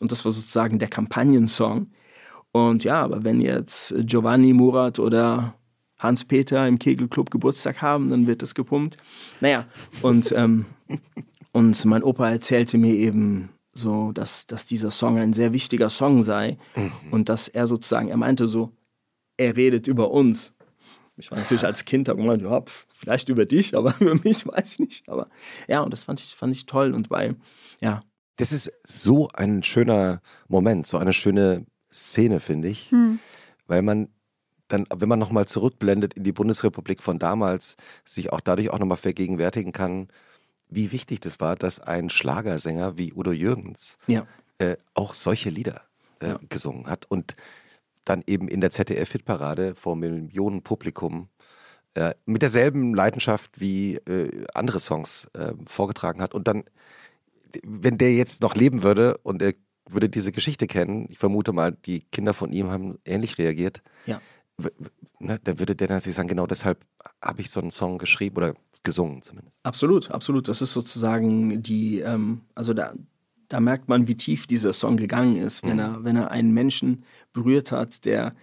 Und das war sozusagen der Kampagnensong. Und ja, aber wenn jetzt Giovanni Murat oder Hans-Peter im Kegelclub Geburtstag haben, dann wird das gepumpt. Naja, und, <laughs> ähm, und mein Opa erzählte mir eben so, dass, dass dieser Song ein sehr wichtiger Song sei mhm. und dass er sozusagen, er meinte so, er redet über uns. Ich war natürlich als Kind, habe gemeint, ja, vielleicht über dich, <laughs> aber über mich weiß ich nicht. Aber ja, und das fand ich, fand ich toll und weil, ja. Das ist so ein schöner Moment, so eine schöne Szene, finde ich, hm. weil man dann, wenn man nochmal zurückblendet in die Bundesrepublik von damals, sich auch dadurch auch nochmal vergegenwärtigen kann, wie wichtig das war, dass ein Schlagersänger wie Udo Jürgens ja. äh, auch solche Lieder äh, ja. gesungen hat und dann eben in der ZDF-Hitparade vor Millionen Publikum äh, mit derselben Leidenschaft wie äh, andere Songs äh, vorgetragen hat. Und dann, wenn der jetzt noch leben würde und er würde diese Geschichte kennen, ich vermute mal, die Kinder von ihm haben ähnlich reagiert. Ja ne, dann würde der natürlich sagen, genau deshalb habe ich so einen Song geschrieben oder gesungen zumindest. Absolut, absolut. Das ist sozusagen die, ähm, also da, da merkt man, wie tief dieser Song gegangen ist, wenn, mhm. er, wenn er einen Menschen berührt hat, der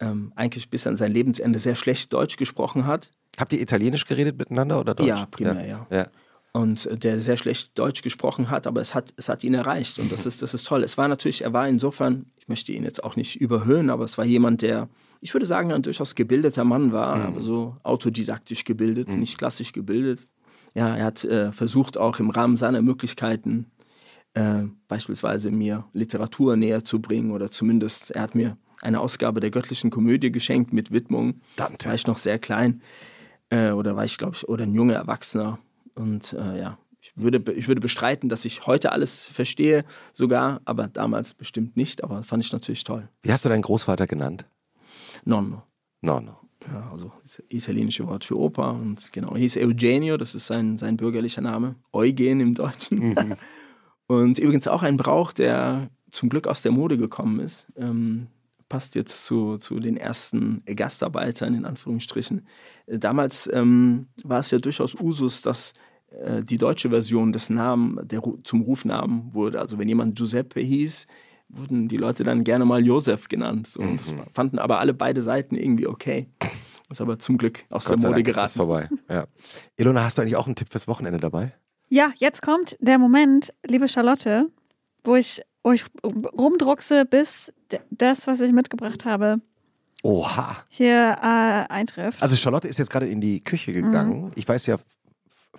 ähm, eigentlich bis an sein Lebensende sehr schlecht Deutsch gesprochen hat. Habt ihr Italienisch geredet miteinander oder Deutsch? Ja, primär, ja. ja. ja. Und der sehr schlecht Deutsch gesprochen hat, aber es hat, es hat ihn erreicht und das <laughs> ist, das ist toll. Es war natürlich, er war insofern, ich möchte ihn jetzt auch nicht überhöhen, aber es war jemand, der ich würde sagen, ein durchaus gebildeter Mann war, mhm. aber so autodidaktisch gebildet, mhm. nicht klassisch gebildet. Ja, er hat äh, versucht, auch im Rahmen seiner Möglichkeiten äh, beispielsweise mir Literatur näher zu bringen oder zumindest er hat mir eine Ausgabe der göttlichen Komödie geschenkt mit Widmung. Dante. War ich noch sehr klein äh, oder war ich, glaube ich, oder ein junger Erwachsener. Und äh, ja, ich würde, ich würde bestreiten, dass ich heute alles verstehe, sogar, aber damals bestimmt nicht. Aber fand ich natürlich toll. Wie hast du deinen Großvater genannt? Nonno. Nonno. Ja, also das italienische Wort für Opa und genau, hieß Eugenio, das ist sein, sein bürgerlicher Name, Eugen im Deutschen. Mhm. <laughs> und übrigens auch ein Brauch, der zum Glück aus der Mode gekommen ist. Ähm, passt jetzt zu, zu den ersten Gastarbeitern in Anführungsstrichen. Äh, damals ähm, war es ja durchaus Usus, dass äh, die deutsche Version des Namen der, zum Rufnamen wurde. Also wenn jemand Giuseppe hieß, wurden die Leute dann gerne mal Josef genannt. So. Mhm. Das fanden aber alle beide Seiten irgendwie okay. Ist aber zum Glück aus Gott der Mode geraten. Ist das vorbei. Ja. Ilona, hast du eigentlich auch einen Tipp fürs Wochenende dabei? Ja, jetzt kommt der Moment, liebe Charlotte, wo ich, wo ich rumdruckse, bis das, was ich mitgebracht habe, Oha. hier äh, eintrifft. Also Charlotte ist jetzt gerade in die Küche gegangen. Mhm. Ich weiß ja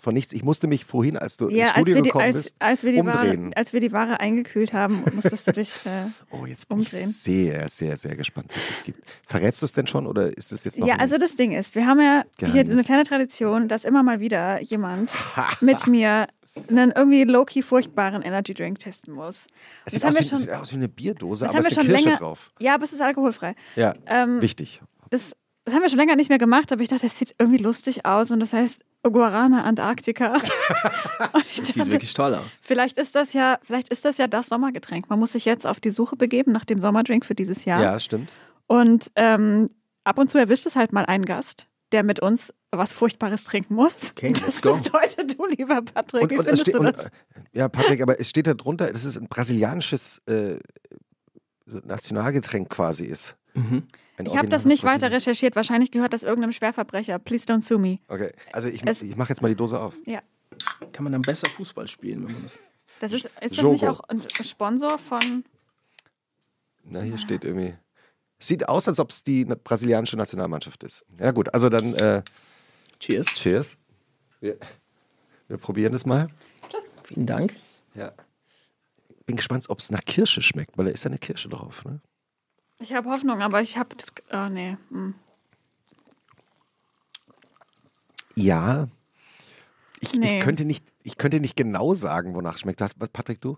von nichts. Ich musste mich vorhin, als du ja, ins Studio die, gekommen als, bist, als wir die umdrehen. Ware, als wir die Ware eingekühlt haben, musstest du dich äh, Oh, jetzt bin umdrehen. ich sehr, sehr, sehr gespannt, was es gibt. Verrätst du es denn schon oder ist es jetzt noch Ja, also das Ding ist, wir haben ja Geheimnis. hier eine kleine Tradition, dass immer mal wieder jemand <laughs> mit mir einen irgendwie low-key furchtbaren Energy Drink testen muss. Es sieht, schon, sieht, aus wie, eine Bierdose, aber es ist eine Kirsche länger, drauf. Ja, aber es ist alkoholfrei. Ja, ähm, wichtig. Das, das haben wir schon länger nicht mehr gemacht, aber ich dachte, es sieht irgendwie lustig aus und das heißt Guarana Antarktika. <laughs> das sieht wirklich toll aus. Vielleicht ist das ja, vielleicht ist das ja das Sommergetränk. Man muss sich jetzt auf die Suche begeben nach dem Sommerdrink für dieses Jahr. Ja, stimmt. Und ähm, ab und zu erwischt es halt mal einen Gast, der mit uns was Furchtbares trinken muss. Okay, das heute du, lieber Patrick. Und, Wie und findest du das? Und, ja, Patrick, aber es steht da drunter, dass es ein brasilianisches äh, Nationalgetränk quasi ist. Mhm. Ich habe das nicht weiter recherchiert. Wahrscheinlich gehört das irgendeinem Schwerverbrecher. Please don't sue me. Okay, also ich, ich mache jetzt mal die Dose auf. Ja. Kann man dann besser Fußball spielen, wenn man das. Das ist, ist das nicht auch ein Sponsor von. Na, hier steht irgendwie. Sieht aus, als ob es die brasilianische Nationalmannschaft ist. Ja, gut, also dann. Äh, cheers. Cheers. Wir, wir probieren das mal. Tschüss. Vielen Dank. Ja. Bin gespannt, ob es nach Kirsche schmeckt, weil da ist ja eine Kirsche drauf. Ne? Ich habe Hoffnung, aber ich habe das. Oh, nee. Hm. Ja. Ich, nee. ich, könnte nicht, ich könnte nicht genau sagen, wonach schmeckt das. Patrick, du?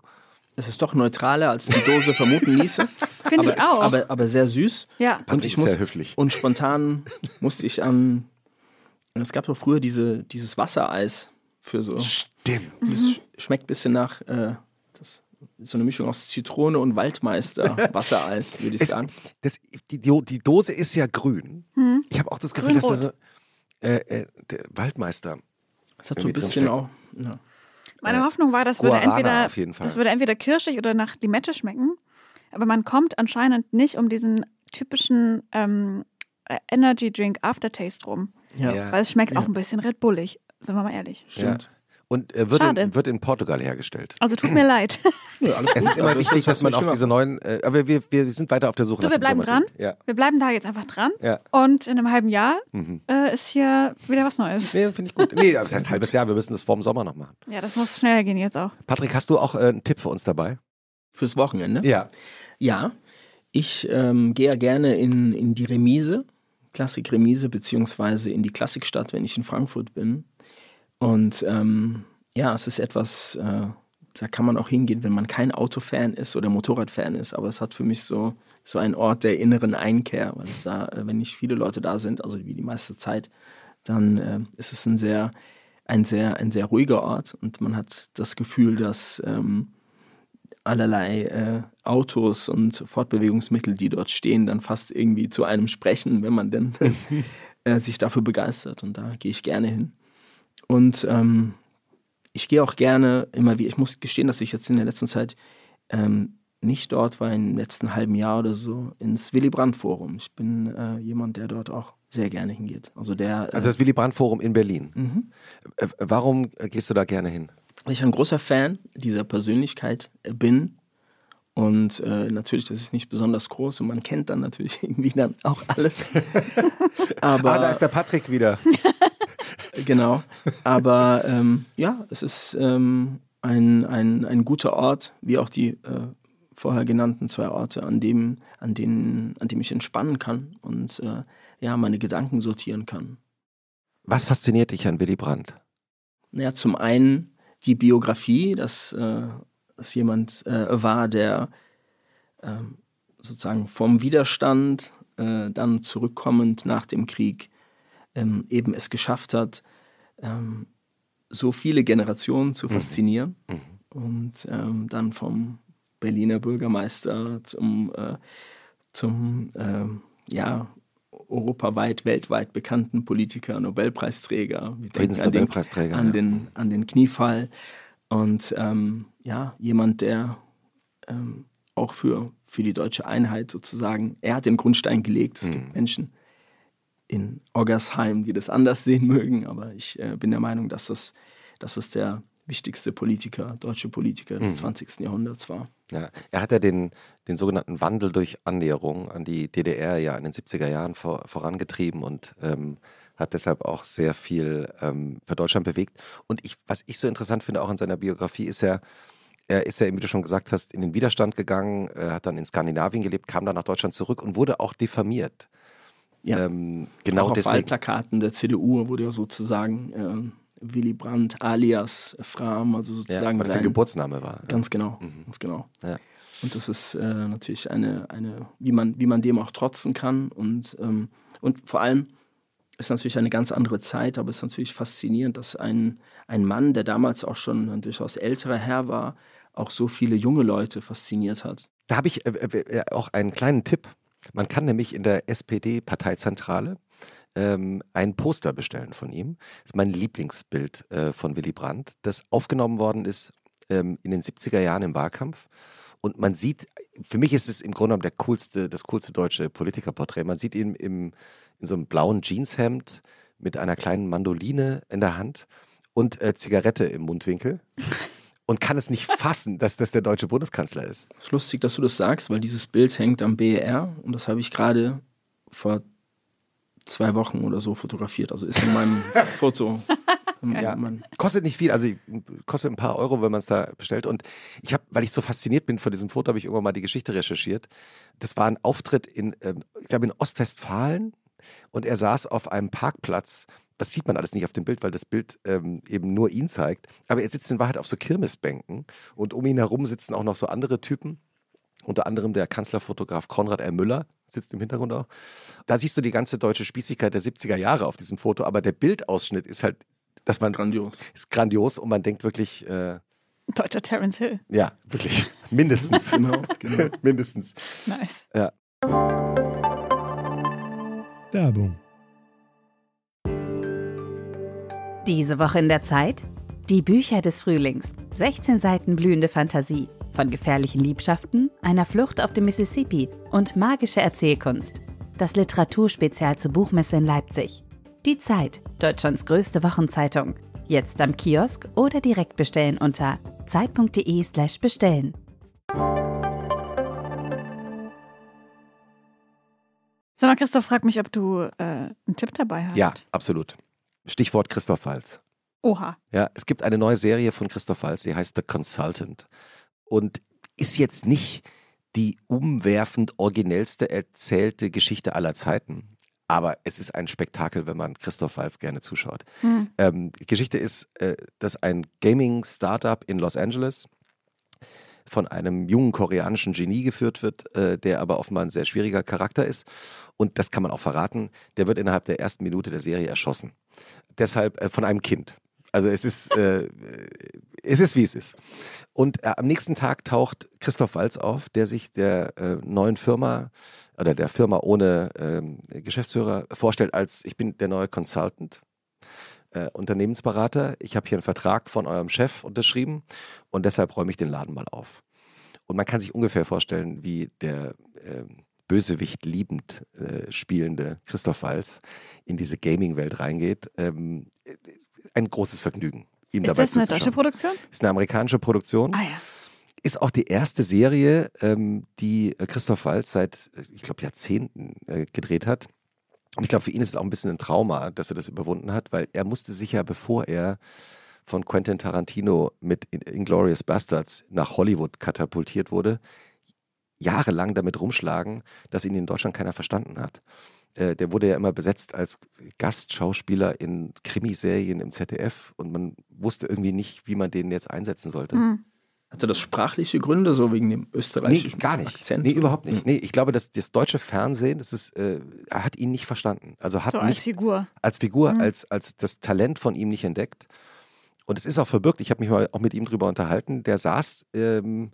Es ist doch neutraler, als die Dose vermuten ließe. <laughs> Finde ich auch. Aber, aber sehr süß. Ja. Und ich muss, sehr höflich. Und spontan <laughs> musste ich an. Es gab doch früher diese, dieses Wassereis für so. Stimmt. Das mhm. schmeckt ein bisschen nach. Äh, so eine Mischung aus Zitrone und Waldmeister <laughs> Wassereis, würde ich es, sagen. Das, die, die, Dose ist ja grün. Hm. Ich habe auch das Gefühl, dass da so äh, äh, der Waldmeister. Das hat so ein bisschen auch. Ja. Meine Hoffnung war, das würde, entweder, das würde entweder kirschig oder nach Limette schmecken. aber man kommt anscheinend nicht um diesen typischen ähm, Energy Drink Aftertaste rum. Ja. Ja. Weil es schmeckt Ja. auch ein bisschen Red Bullig, sind wir mal ehrlich. Stimmt. Und äh, wird, in, wird in Portugal hergestellt. Also tut mir leid. <laughs> Ja, alles Es ist immer aber wichtig, das dass man du diese neuen, äh, aber wir, wir sind weiter auf der Suche Du, nach wir bleiben Sommertrend. Ja. Wir bleiben da jetzt einfach dran. Ja. Und in einem halben Jahr Mhm. äh, ist hier wieder was Neues. Nee, finde ich gut. Nee, das heißt ein <laughs> halbes Jahr, wir müssen das vorm Sommer noch machen. Ja, das muss schneller gehen jetzt auch. Patrick, hast du auch äh, einen Tipp für uns dabei? Fürs Wochenende? Ja. Ja, ich ähm, gehe ja gerne in, in die Remise, Klassik-Remise, beziehungsweise in die Klassikstadt, wenn ich in Frankfurt bin. Und ähm, ja, es ist etwas, äh, da kann man auch hingehen, wenn man kein Autofan ist oder Motorradfan ist. Aber es hat für mich so, so einen Ort der inneren Einkehr, weil es da, äh, wenn nicht viele Leute da sind, also wie die meiste Zeit, dann äh, ist es ein sehr, ein sehr, ein sehr ruhiger Ort und man hat das Gefühl, dass ähm, allerlei äh, Autos und Fortbewegungsmittel, die dort stehen, dann fast irgendwie zu einem sprechen, wenn man denn <laughs> äh, sich dafür begeistert. Und da gehe ich gerne hin. Und ähm, ich gehe auch gerne immer wieder, ich muss gestehen, dass ich jetzt in der letzten Zeit ähm, nicht dort war, im letzten halben Jahr oder so, ins Willy Brandt Forum. Ich bin äh, jemand, der dort auch sehr gerne hingeht. Also der, Also das Willy Brandt Forum in Berlin. mhm. Äh, warum äh, gehst du da gerne hin? weil ich ein großer Fan dieser Persönlichkeit äh, bin. Und äh, natürlich, das ist nicht besonders groß und man kennt dann natürlich <laughs> irgendwie dann auch alles. Aber <laughs> ah, da ist der Patrick wieder. <laughs> genau. Aber ähm, ja, es ist ähm, ein, ein, ein guter Ort, wie auch die äh, vorher genannten zwei Orte, an dem, an denen, an dem ich entspannen kann und äh, ja, meine Gedanken sortieren kann. Was fasziniert dich an Willy Brandt? Naja, zum einen die Biografie, dass, äh, dass jemand äh, war, der ähm, sozusagen vom Widerstand äh, dann zurückkommend nach dem Krieg ähm, eben es geschafft hat, ähm, so viele Generationen zu faszinieren Mhm. und ähm, dann vom Berliner Bürgermeister zum, äh, zum ähm, ja, europaweit, weltweit bekannten Politiker, Nobelpreisträger. Denken an den, Friedensnobelpreisträger. an ja. den, an den Kniefall. Und ähm, ja, jemand, der ähm, auch für, für die deutsche Einheit sozusagen, er hat den Grundstein gelegt. Es Mhm. gibt Menschen in Oggersheim, die das anders sehen mögen, aber ich äh, bin der Meinung, dass das, dass das der wichtigste Politiker, deutsche Politiker des Mhm. 20. Jahrhunderts war. Ja, er hat ja den, den sogenannten Wandel durch Annäherung an die DDR ja in den 70er Jahren vor, vorangetrieben und ähm, hat deshalb auch sehr viel ähm, für Deutschland bewegt. Und ich, was ich so interessant finde auch in seiner Biografie ist ja, er ist ja, wie du schon gesagt hast, in den Widerstand gegangen, äh, hat dann in Skandinavien gelebt, kam dann nach Deutschland zurück und wurde auch diffamiert. Ja. Ähm, genau auch auf deswegen. Wahlplakaten der CDU wurde ja sozusagen ähm, Willy Brandt alias Fram, also Ja, sozusagen weil das der sein, Geburtsname war. Ganz genau, Mhm. ganz genau. Ja. Und das ist äh, natürlich eine, eine wie, man, wie man dem auch trotzen kann. Und, ähm, und vor allem ist natürlich eine ganz andere Zeit, aber es ist natürlich faszinierend, dass ein, ein Mann, der damals auch schon ein durchaus älterer Herr war, auch so viele junge Leute fasziniert hat. Da habe ich äh, äh, auch einen kleinen Tipp. Man kann nämlich in der SPD-Parteizentrale ähm, ein Poster bestellen von ihm. Das ist mein Lieblingsbild äh, von Willy Brandt, das aufgenommen worden ist ähm, in den 70er Jahren im Wahlkampf. Und man sieht, für mich ist es im Grunde genommen der coolste, das coolste deutsche Politikerporträt. Man sieht ihn im, in so einem blauen Jeanshemd mit einer kleinen Mandoline in der Hand und äh, Zigarette im Mundwinkel <laughs> und kann es nicht <laughs> fassen, dass das der deutsche Bundeskanzler ist. Es ist lustig, dass du das sagst, weil dieses Bild hängt am BER und das habe ich gerade vor zwei Wochen oder so fotografiert. Also ist in meinem <laughs> Foto. Ja. Kostet nicht viel, also kostet ein paar Euro, wenn man es da bestellt. Und ich habe, weil ich so fasziniert bin von diesem Foto, habe ich irgendwann mal die Geschichte recherchiert. Das war ein Auftritt in, ähm, ich glaube, in Ostwestfalen und er saß auf einem Parkplatz. Das sieht man alles nicht auf dem Bild, weil das Bild ähm, eben nur ihn zeigt. Aber er sitzt in Wahrheit auf so Kirmesbänken und um ihn herum sitzen auch noch so andere Typen. Unter anderem der Kanzlerfotograf Konrad R. Müller sitzt im Hintergrund auch. Da siehst du die ganze deutsche Spießigkeit der 70er Jahre auf diesem Foto, aber der Bildausschnitt ist halt, dass man Grandios. ist grandios und man denkt wirklich, äh, Deutscher Terence Hill. ja, wirklich, <laughs> mindestens. Genau, genau. <laughs> mindestens. Nice. Werbung. Diese Woche in der Zeit? Die Bücher des Frühlings. 16 Seiten blühende Fantasie. Von gefährlichen Liebschaften, einer Flucht auf dem Mississippi und magische Erzählkunst. Das Literaturspezial zur Buchmesse in Leipzig. Die Zeit, Deutschlands größte Wochenzeitung. Jetzt am Kiosk oder direkt bestellen unter zeit.de/slash bestellen. Sag mal, Christoph fragt mich, ob du äh, einen Tipp dabei hast. Ja, absolut. Stichwort Christoph Walz. Oha. Ja, es gibt eine neue Serie von Christoph Walz, die heißt The Consultant. Und ist jetzt nicht die umwerfend originellste erzählte Geschichte aller Zeiten. Aber es ist ein Spektakel, wenn man Christoph Walz gerne zuschaut. Hm. Ähm, die Geschichte ist, äh, dass ein Gaming-Startup in Los Angeles von einem jungen koreanischen Genie geführt wird, äh, der aber offenbar ein sehr schwieriger Charakter ist. Und das kann man auch verraten, der wird innerhalb der ersten Minute der Serie erschossen. Deshalb äh, von einem Kind. Also es ist, äh, es ist wie es ist. Und äh, am nächsten Tag taucht Christoph Walz auf, der sich der äh, neuen Firma oder der Firma ohne ähm, Geschäftsführer vorstellt als ich bin der neue Consultant. Äh, Unternehmensberater. Ich habe hier einen Vertrag von eurem Chef unterschrieben und deshalb räume ich den Laden mal auf. Und man kann sich ungefähr vorstellen, wie der ähm, Bösewicht liebend äh, spielende Christoph Walz in diese Gaming-Welt reingeht. Ähm, ein großes Vergnügen. Ihm Ist dabei das eine deutsche Produktion? Ist eine amerikanische Produktion. Ah ja. Ist auch die erste Serie, ähm, die äh, Christoph Waltz seit, äh, ich glaube, Jahrzehnten äh, gedreht hat. Und ich glaube, für ihn ist es auch ein bisschen ein Trauma, dass er das überwunden hat, weil er musste sich ja, bevor er von Quentin Tarantino mit In- Inglourious Bastards nach Hollywood katapultiert wurde, jahrelang damit rumschlagen, dass ihn in Deutschland keiner verstanden hat. Äh, Der wurde ja immer besetzt als Gastschauspieler in Krimiserien im ZDF und man wusste irgendwie nicht, wie man den jetzt einsetzen sollte. Hm. Hatte das sprachliche Gründe, so wegen dem Nee, österreichischen gar nicht. Akzent? Nee, überhaupt nicht. Nee, ich glaube, dass das deutsche Fernsehen, das ist, äh, er hat ihn nicht verstanden. Also hat So als nicht Figur. als Figur, Mhm. als, als das Talent von ihm nicht entdeckt. Und es ist auch verbirgt. Ich habe mich mal auch mit ihm drüber unterhalten. Der saß, ähm,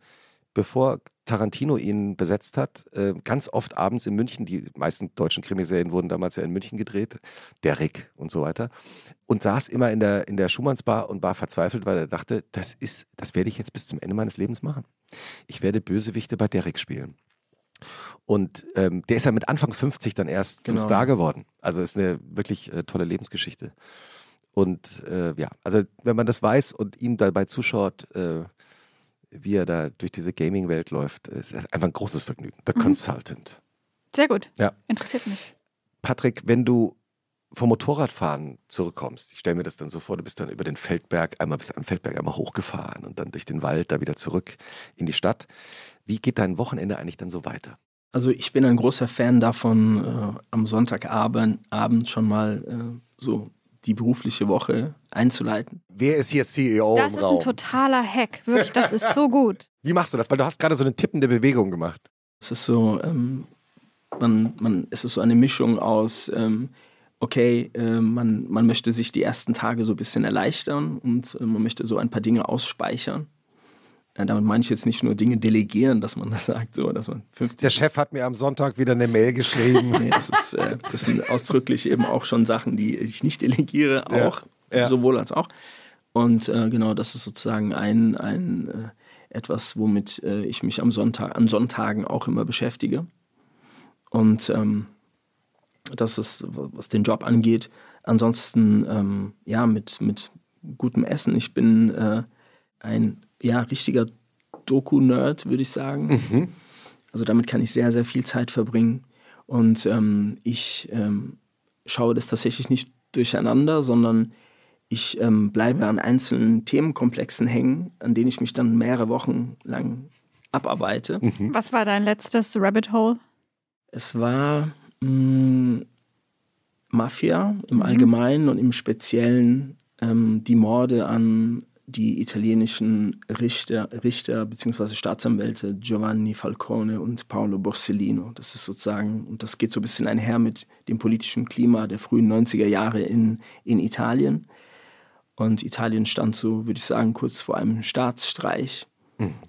bevor Tarantino ihn besetzt hat, äh, ganz oft abends in München. Die meisten deutschen Krimiserien wurden damals ja in München gedreht. Der Rick und so weiter. Und saß immer in der, in der Schumannsbar und war verzweifelt, weil er dachte, das ist, das werde ich jetzt bis zum Ende meines Lebens machen. Ich werde Bösewichte bei Derrick spielen. Und ähm, der ist ja mit Anfang 50 dann erst zum Genau. Star geworden. Also ist eine wirklich äh, tolle Lebensgeschichte. Und äh, ja, also wenn man das weiß und ihm dabei zuschaut, äh, wie er da durch diese Gaming-Welt läuft, ist einfach ein großes Vergnügen. The Consultant. Sehr gut. Ja. Interessiert mich. Patrick, wenn du vom Motorradfahren zurückkommst, ich stelle mir das dann so vor, du bist dann über den Feldberg, einmal bist du am Feldberg einmal hochgefahren und dann durch den Wald da wieder zurück in die Stadt. Wie geht dein Wochenende eigentlich dann so weiter? Also ich bin ein großer Fan davon, äh, am Sonntagabend Abend schon mal äh, so die berufliche Woche einzuleiten. Wer ist hier CEO Das im ist Raum? ein totaler Hack. Wirklich, das ist so gut. <laughs> Wie machst du das? Weil du hast gerade so eine tippende Bewegung gemacht. Es ist so, ähm, man, man, es ist so eine Mischung aus, ähm, okay, äh, man, man möchte sich die ersten Tage so ein bisschen erleichtern und äh, man möchte so ein paar Dinge ausspeichern. Äh, damit meine ich jetzt nicht nur Dinge delegieren, dass man das sagt, so, dass man 50 Der Chef hat mir am Sonntag wieder eine Mail geschrieben. <laughs> Nee, das, ist, äh, das sind ausdrücklich eben auch schon Sachen, die ich nicht delegiere, Ja, auch, ja. sowohl als auch. Und äh, genau, das ist sozusagen ein, ein äh, etwas, womit äh, ich mich am Sonntag, an Sonntagen auch immer beschäftige. Und ähm, das ist, was den Job angeht. Ansonsten, ähm, ja, mit, mit gutem Essen. Ich bin äh, ein ja, richtiger Doku-Nerd, würde ich sagen. Mhm. Also damit kann ich sehr, sehr viel Zeit verbringen. Und ähm, ich ähm, schaue das tatsächlich nicht durcheinander, sondern ich ähm, bleibe an einzelnen Themenkomplexen hängen, an denen ich mich dann mehrere Wochen lang abarbeite. Mhm. Was war dein letztes Rabbit Hole? Es war mh, Mafia im Allgemeinen und im Speziellen ähm, die Morde an die italienischen Richter, Richter bzw. Staatsanwälte Giovanni Falcone und Paolo Borsellino. Das ist sozusagen, und das geht so ein bisschen einher mit dem politischen Klima der frühen 90er Jahre in, in Italien. Und Italien stand so, würde ich sagen, kurz vor einem Staatsstreich.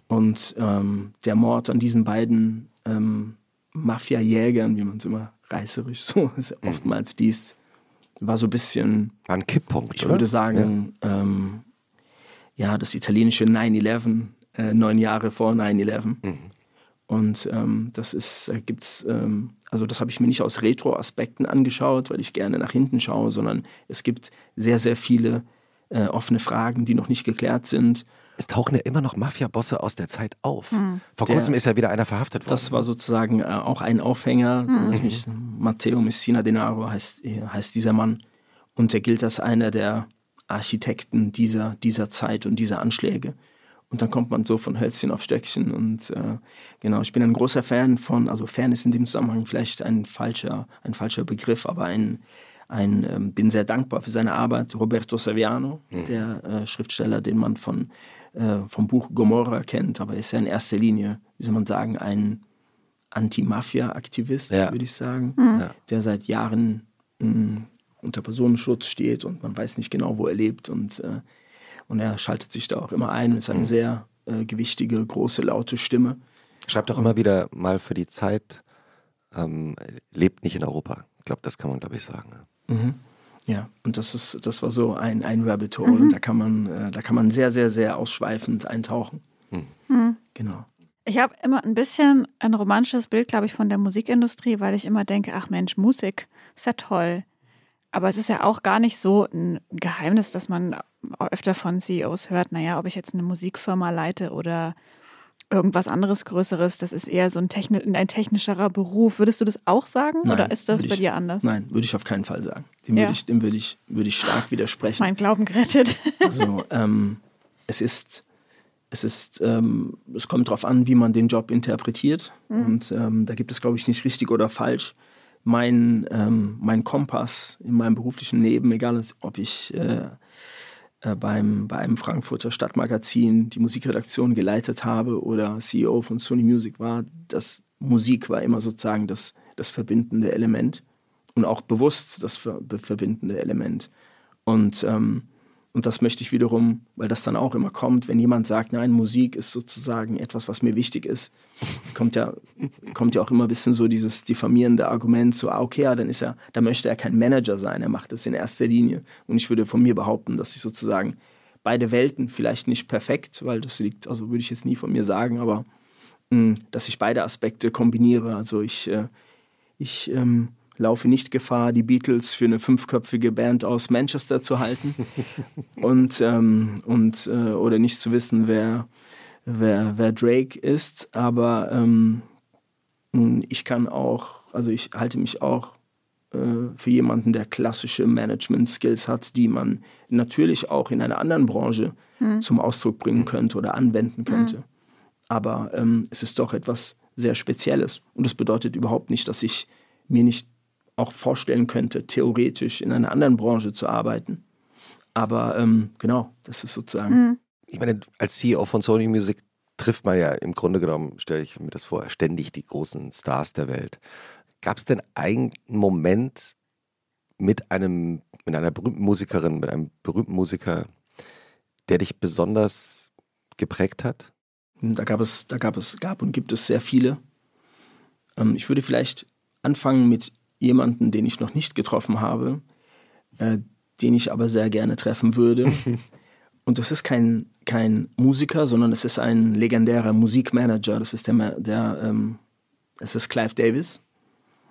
Und ähm, der Mord an diesen beiden ähm, Mafia-Jägern, wie man es immer reißerisch so <laughs> ist, oftmals dies, war so ein bisschen, War ein Kipppunkt, ich oder? würde sagen, ähm, ja, das italienische 9-11 äh, neun Jahre vor 9-11. Mhm. Und ähm, das ist, äh, gibt's, ähm, also das habe ich mir nicht aus Retro-Aspekten angeschaut, weil ich gerne nach hinten schaue, sondern es gibt sehr, sehr viele äh, offene Fragen, die noch nicht geklärt sind. Es tauchen ja immer noch Mafia-Bosse aus der Zeit auf. Mhm. Vor kurzem der, ist ja wieder einer verhaftet worden. Das war sozusagen äh, auch ein Aufhänger. Mhm. Matteo Messina Denaro heißt, heißt dieser Mann. Und er gilt als einer der Architekten dieser, dieser Zeit und dieser Anschläge. Und dann kommt man so von Hölzchen auf Stöckchen. Und äh, genau, ich bin ein großer Fan von, also Fan ist in dem Zusammenhang vielleicht ein falscher, ein falscher Begriff, aber ein, ein ähm, bin sehr dankbar für seine Arbeit. Roberto Saviano, mhm. der äh, Schriftsteller, den man von, äh, vom Buch Gomorra kennt, aber ist ja in erster Linie, wie soll man sagen, ein Anti-Mafia-Aktivist, ja. würde ich sagen, mhm. der seit Jahren mh, hm, unter Personenschutz steht und man weiß nicht genau, wo er lebt und äh, und er schaltet sich da auch immer ein und ist eine mhm. sehr äh, gewichtige, große, laute Stimme. Schreibt auch immer wieder mal für die Zeit, ähm, lebt nicht in Europa. Ich glaube, das kann man, glaube ich, sagen. Mhm. Ja, und das ist, das war so ein, ein Rabbit Hole. Mhm. Und da kann man, äh, da kann man sehr, sehr, sehr ausschweifend eintauchen. Mhm. mhm. Genau. Ich habe immer ein bisschen ein romantisches Bild, glaube ich, von der Musikindustrie, weil ich immer denke, ach Mensch, Musik ist ja toll. Aber es ist ja auch gar nicht so ein Geheimnis, dass man öfter von CEOs hört, naja, ob ich jetzt eine Musikfirma leite oder irgendwas anderes Größeres, das ist eher so ein, Techni ein technischerer Beruf. Würdest du das auch sagen nein, oder ist das bei ich, dir anders? Nein, würde ich auf keinen Fall sagen. Dem ja. würde ich, dem würde ich, würde ich stark widersprechen. Mein Glauben gerettet. Also ähm, es ist, es ist, ähm, es kommt darauf an, wie man den Job interpretiert. Mhm. Und ähm, da gibt es, glaube ich, nicht richtig oder falsch mein, ähm, mein Kompass in meinem beruflichen Leben, egal ob ich äh, äh, beim, bei einem Frankfurter Stadtmagazin die Musikredaktion geleitet habe oder CEO von Sony Music war, das Musik war immer sozusagen das, das verbindende Element und auch bewusst das ver verbindende Element. Und ähm, und das möchte ich wiederum, weil das dann auch immer kommt, wenn jemand sagt, nein, Musik ist sozusagen etwas, was mir wichtig ist, kommt ja, kommt ja auch immer ein bisschen so dieses diffamierende Argument, so, ah, okay, ja, dann ist er, da möchte er kein Manager sein, er macht das in erster Linie. Und ich würde von mir behaupten, dass ich sozusagen beide Welten, vielleicht nicht perfekt, weil das liegt, also würde ich jetzt nie von mir sagen, aber mh, hm, dass ich beide Aspekte kombiniere. Also ich, äh, ich ähm, laufe nicht Gefahr, die Beatles für eine fünfköpfige Band aus Manchester zu halten <laughs> und, ähm, und äh, oder nicht zu wissen, wer, wer, wer Drake ist. Aber ähm, ich kann auch, also ich halte mich auch äh, für jemanden, der klassische Management-Skills hat, die man natürlich auch in einer anderen Branche mhm. zum Ausdruck bringen könnte oder anwenden könnte. Mhm. Aber ähm, es ist doch etwas sehr Spezielles. Und das bedeutet überhaupt nicht, dass ich mir nicht auch vorstellen könnte, theoretisch in einer anderen Branche zu arbeiten. Aber ähm, genau, das ist sozusagen. Mhm. Ich meine, als CEO von Sony Music trifft man ja im Grunde genommen, stelle ich mir das vor, ständig die großen Stars der Welt. Gab es denn einen Moment mit einem, mit einer berühmten Musikerin, mit einem berühmten Musiker, der dich besonders geprägt hat? Da gab es, da gab es, gab und gibt es sehr viele. Ähm, ich würde vielleicht anfangen mit jemanden, den ich noch nicht getroffen habe, äh, den ich aber sehr gerne treffen würde. <laughs> Und das ist kein, kein Musiker, sondern es ist ein legendärer Musikmanager. Das ist der, der ähm, es ist Clive Davis.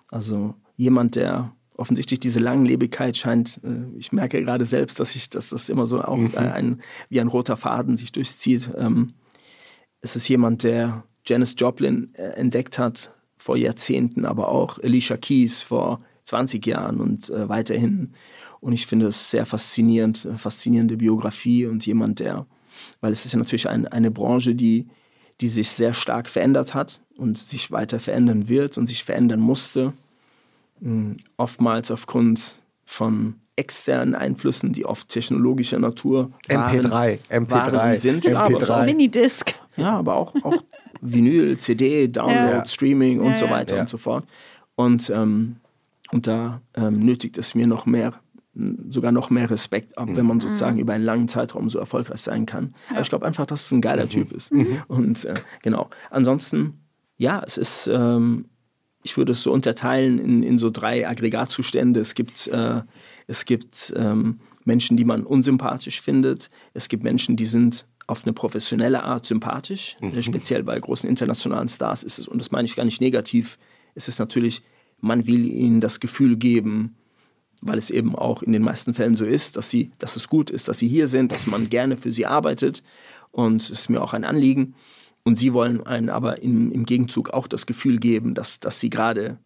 Also jemand, der offensichtlich diese Langlebigkeit scheint, äh, ich merke gerade selbst, dass ich, dass das immer so auch mhm. ein, wie ein roter Faden sich durchzieht. Ähm, es ist jemand, der Janis Joplin äh, entdeckt hat vor Jahrzehnten, aber auch Alicia Keys vor 20 Jahren und äh, weiterhin. Und ich finde es sehr faszinierend, äh, faszinierende Biografie und jemand, der, weil es ist ja natürlich ein, eine Branche, die, die sich sehr stark verändert hat und sich weiter verändern wird und sich verändern musste. Hm, oftmals aufgrund von externen Einflüssen, die oft technologischer Natur waren, MP3, MP3 sind. MP3. Ja, aber Minidisc. Ja, aber auch, auch Vinyl, CD, Download, ja. Streaming und ja, so weiter und so fort. Und, ähm, und da ähm, nötigt es mir noch mehr, sogar noch mehr Respekt ab, mhm. wenn man sozusagen mhm. über einen langen Zeitraum so erfolgreich sein kann. Aber ich glaube einfach, dass es ein geiler mhm. Typ ist. Mhm. Und äh, genau. Ansonsten, ja, es ist, ähm, ich würde es so unterteilen in, in so drei Aggregatzustände. Es gibt, äh, es gibt ähm, Menschen, die man unsympathisch findet. Es gibt Menschen, die sind auf eine professionelle Art sympathisch. Mhm. Speziell bei großen internationalen Stars ist es, und das meine ich gar nicht negativ, ist es natürlich, man will ihnen das Gefühl geben, weil es eben auch in den meisten Fällen so ist, dass, sie, dass es gut ist, dass sie hier sind, dass man gerne für sie arbeitet. Und es ist mir auch ein Anliegen. Und sie wollen einen aber im, im Gegenzug auch das Gefühl geben, dass, dass sie gerade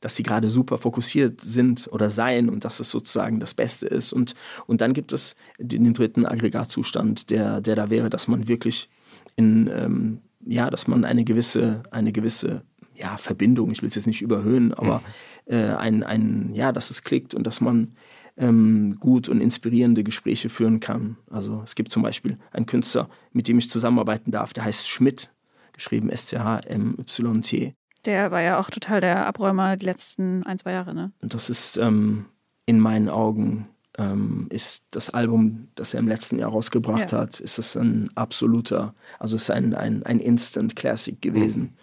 dass sie gerade super fokussiert sind oder seien und dass es sozusagen das Beste ist. Und, und dann gibt es den, dritten Aggregatzustand, der, der da wäre, dass man wirklich in, ähm, ja, dass man eine gewisse, eine gewisse ja, Verbindung, ich will es jetzt nicht überhöhen, aber äh, ein, ein, ja, dass es klickt und dass man ähm, gut und inspirierende Gespräche führen kann. Also es gibt zum Beispiel einen Künstler, mit dem ich zusammenarbeiten darf, der heißt Schmidt, geschrieben S-C-H-M-Y-T. Der war ja auch total der Abräumer die letzten ein, zwei Jahre, ne? Das ist ähm, in meinen Augen ähm, ist das Album, das er im letzten Jahr rausgebracht ja. hat, ist es ein absoluter, also es ist ein, ein, ein Instant Classic gewesen.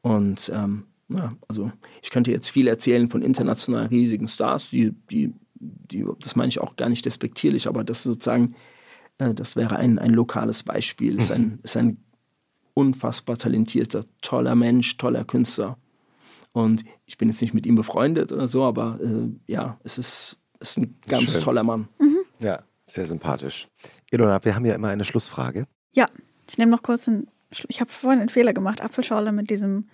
Und ähm, ja, also ich könnte jetzt viel erzählen von international riesigen Stars, die, die, die, das meine ich auch gar nicht despektierlich, aber das sozusagen, äh, das wäre ein, ein lokales Beispiel, ist ein, ist ein unfassbar talentierter, toller Mensch, toller Künstler. Und ich bin jetzt nicht mit ihm befreundet oder so, aber äh, ja, es ist, ist ein ganz Schön. toller Mann. Mhm. Ja, sehr sympathisch. Ilona, wir haben ja immer eine Schlussfrage. Ja, ich nehme noch kurz einen. Ich habe vorhin einen Fehler gemacht, Apfelschorle mit diesem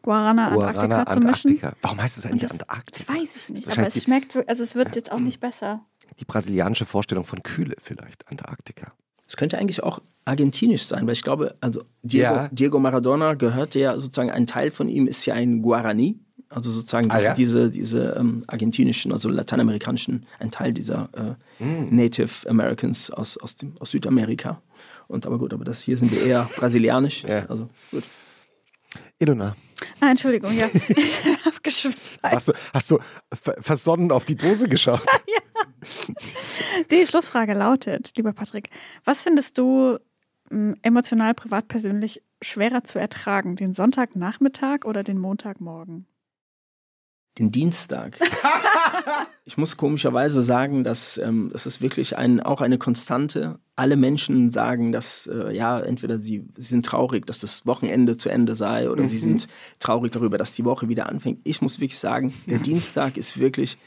Guarana, Guarana Antarktika, zu mischen. Warum heißt es eigentlich das, Antarktika? Das weiß ich nicht, aber es schmeckt, also es wird jetzt auch nicht besser. Die brasilianische Vorstellung von Kühle vielleicht, Antarktika. Es könnte eigentlich auch argentinisch sein, weil ich glaube, also Diego, ja. Diego Maradona gehört ja sozusagen, ein Teil von ihm ist ja ein Guarani. Also sozusagen ah, ja? diese, diese ähm, argentinischen, also lateinamerikanischen, ein Teil dieser äh, mm. Native Americans aus, aus, dem, aus Südamerika. Und aber gut, aber das hier sind wir eher <laughs> brasilianisch. Ja. Also gut. Ilona. Ah, Entschuldigung, ja. <laughs> ich habe geschweißt. Hast du, hast du versonnen auf die Dose geschaut? <laughs> ja. <laughs> Die Schlussfrage lautet, lieber Patrick, was findest du hm, emotional, privat, persönlich schwerer zu ertragen? Den Sonntagnachmittag oder den Montagmorgen? Den Dienstag. <laughs> ich muss komischerweise sagen, dass ähm, das ist wirklich ein, auch eine Konstante. Alle Menschen sagen, dass äh, ja, entweder sie, sie, sind traurig, dass das Wochenende zu Ende sei oder mhm. sie sind traurig darüber, dass die Woche wieder anfängt. Ich muss wirklich sagen, der <laughs> Dienstag ist wirklich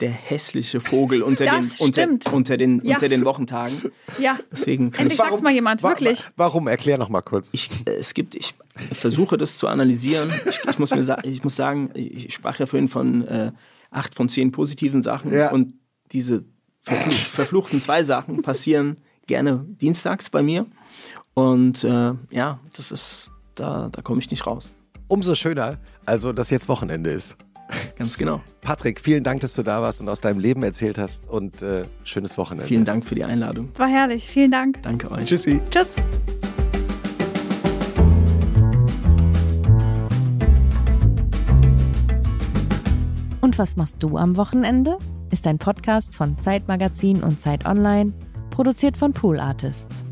der hässliche Vogel unter den, unter, unter, den, ja. unter den Wochentagen. Ja. Deswegen kann Endlich ich, warum, mal jemand, wirklich. Warum? Erklär noch mal kurz. Ich, äh, es gibt, ich versuche das zu analysieren. Ich, ich muss, mir ich muss sagen, ich sprach ja vorhin von äh, acht von zehn positiven Sachen ja. und diese verfluch, verfluchten zwei Sachen passieren gerne dienstags bei mir. Und äh, ja, das ist, da, da komme ich nicht raus. Umso schöner, also dass jetzt Wochenende ist. <laughs> Ganz genau. Patrick, vielen Dank, dass du da warst und aus deinem Leben erzählt hast und äh, schönes Wochenende. Vielen Dank für die Einladung. War herrlich. Vielen Dank. Danke euch. Tschüssi. Tschüss. Und was machst du am Wochenende? Ist ein Podcast von Zeitmagazin und Zeit Online, produziert von Pool Artists.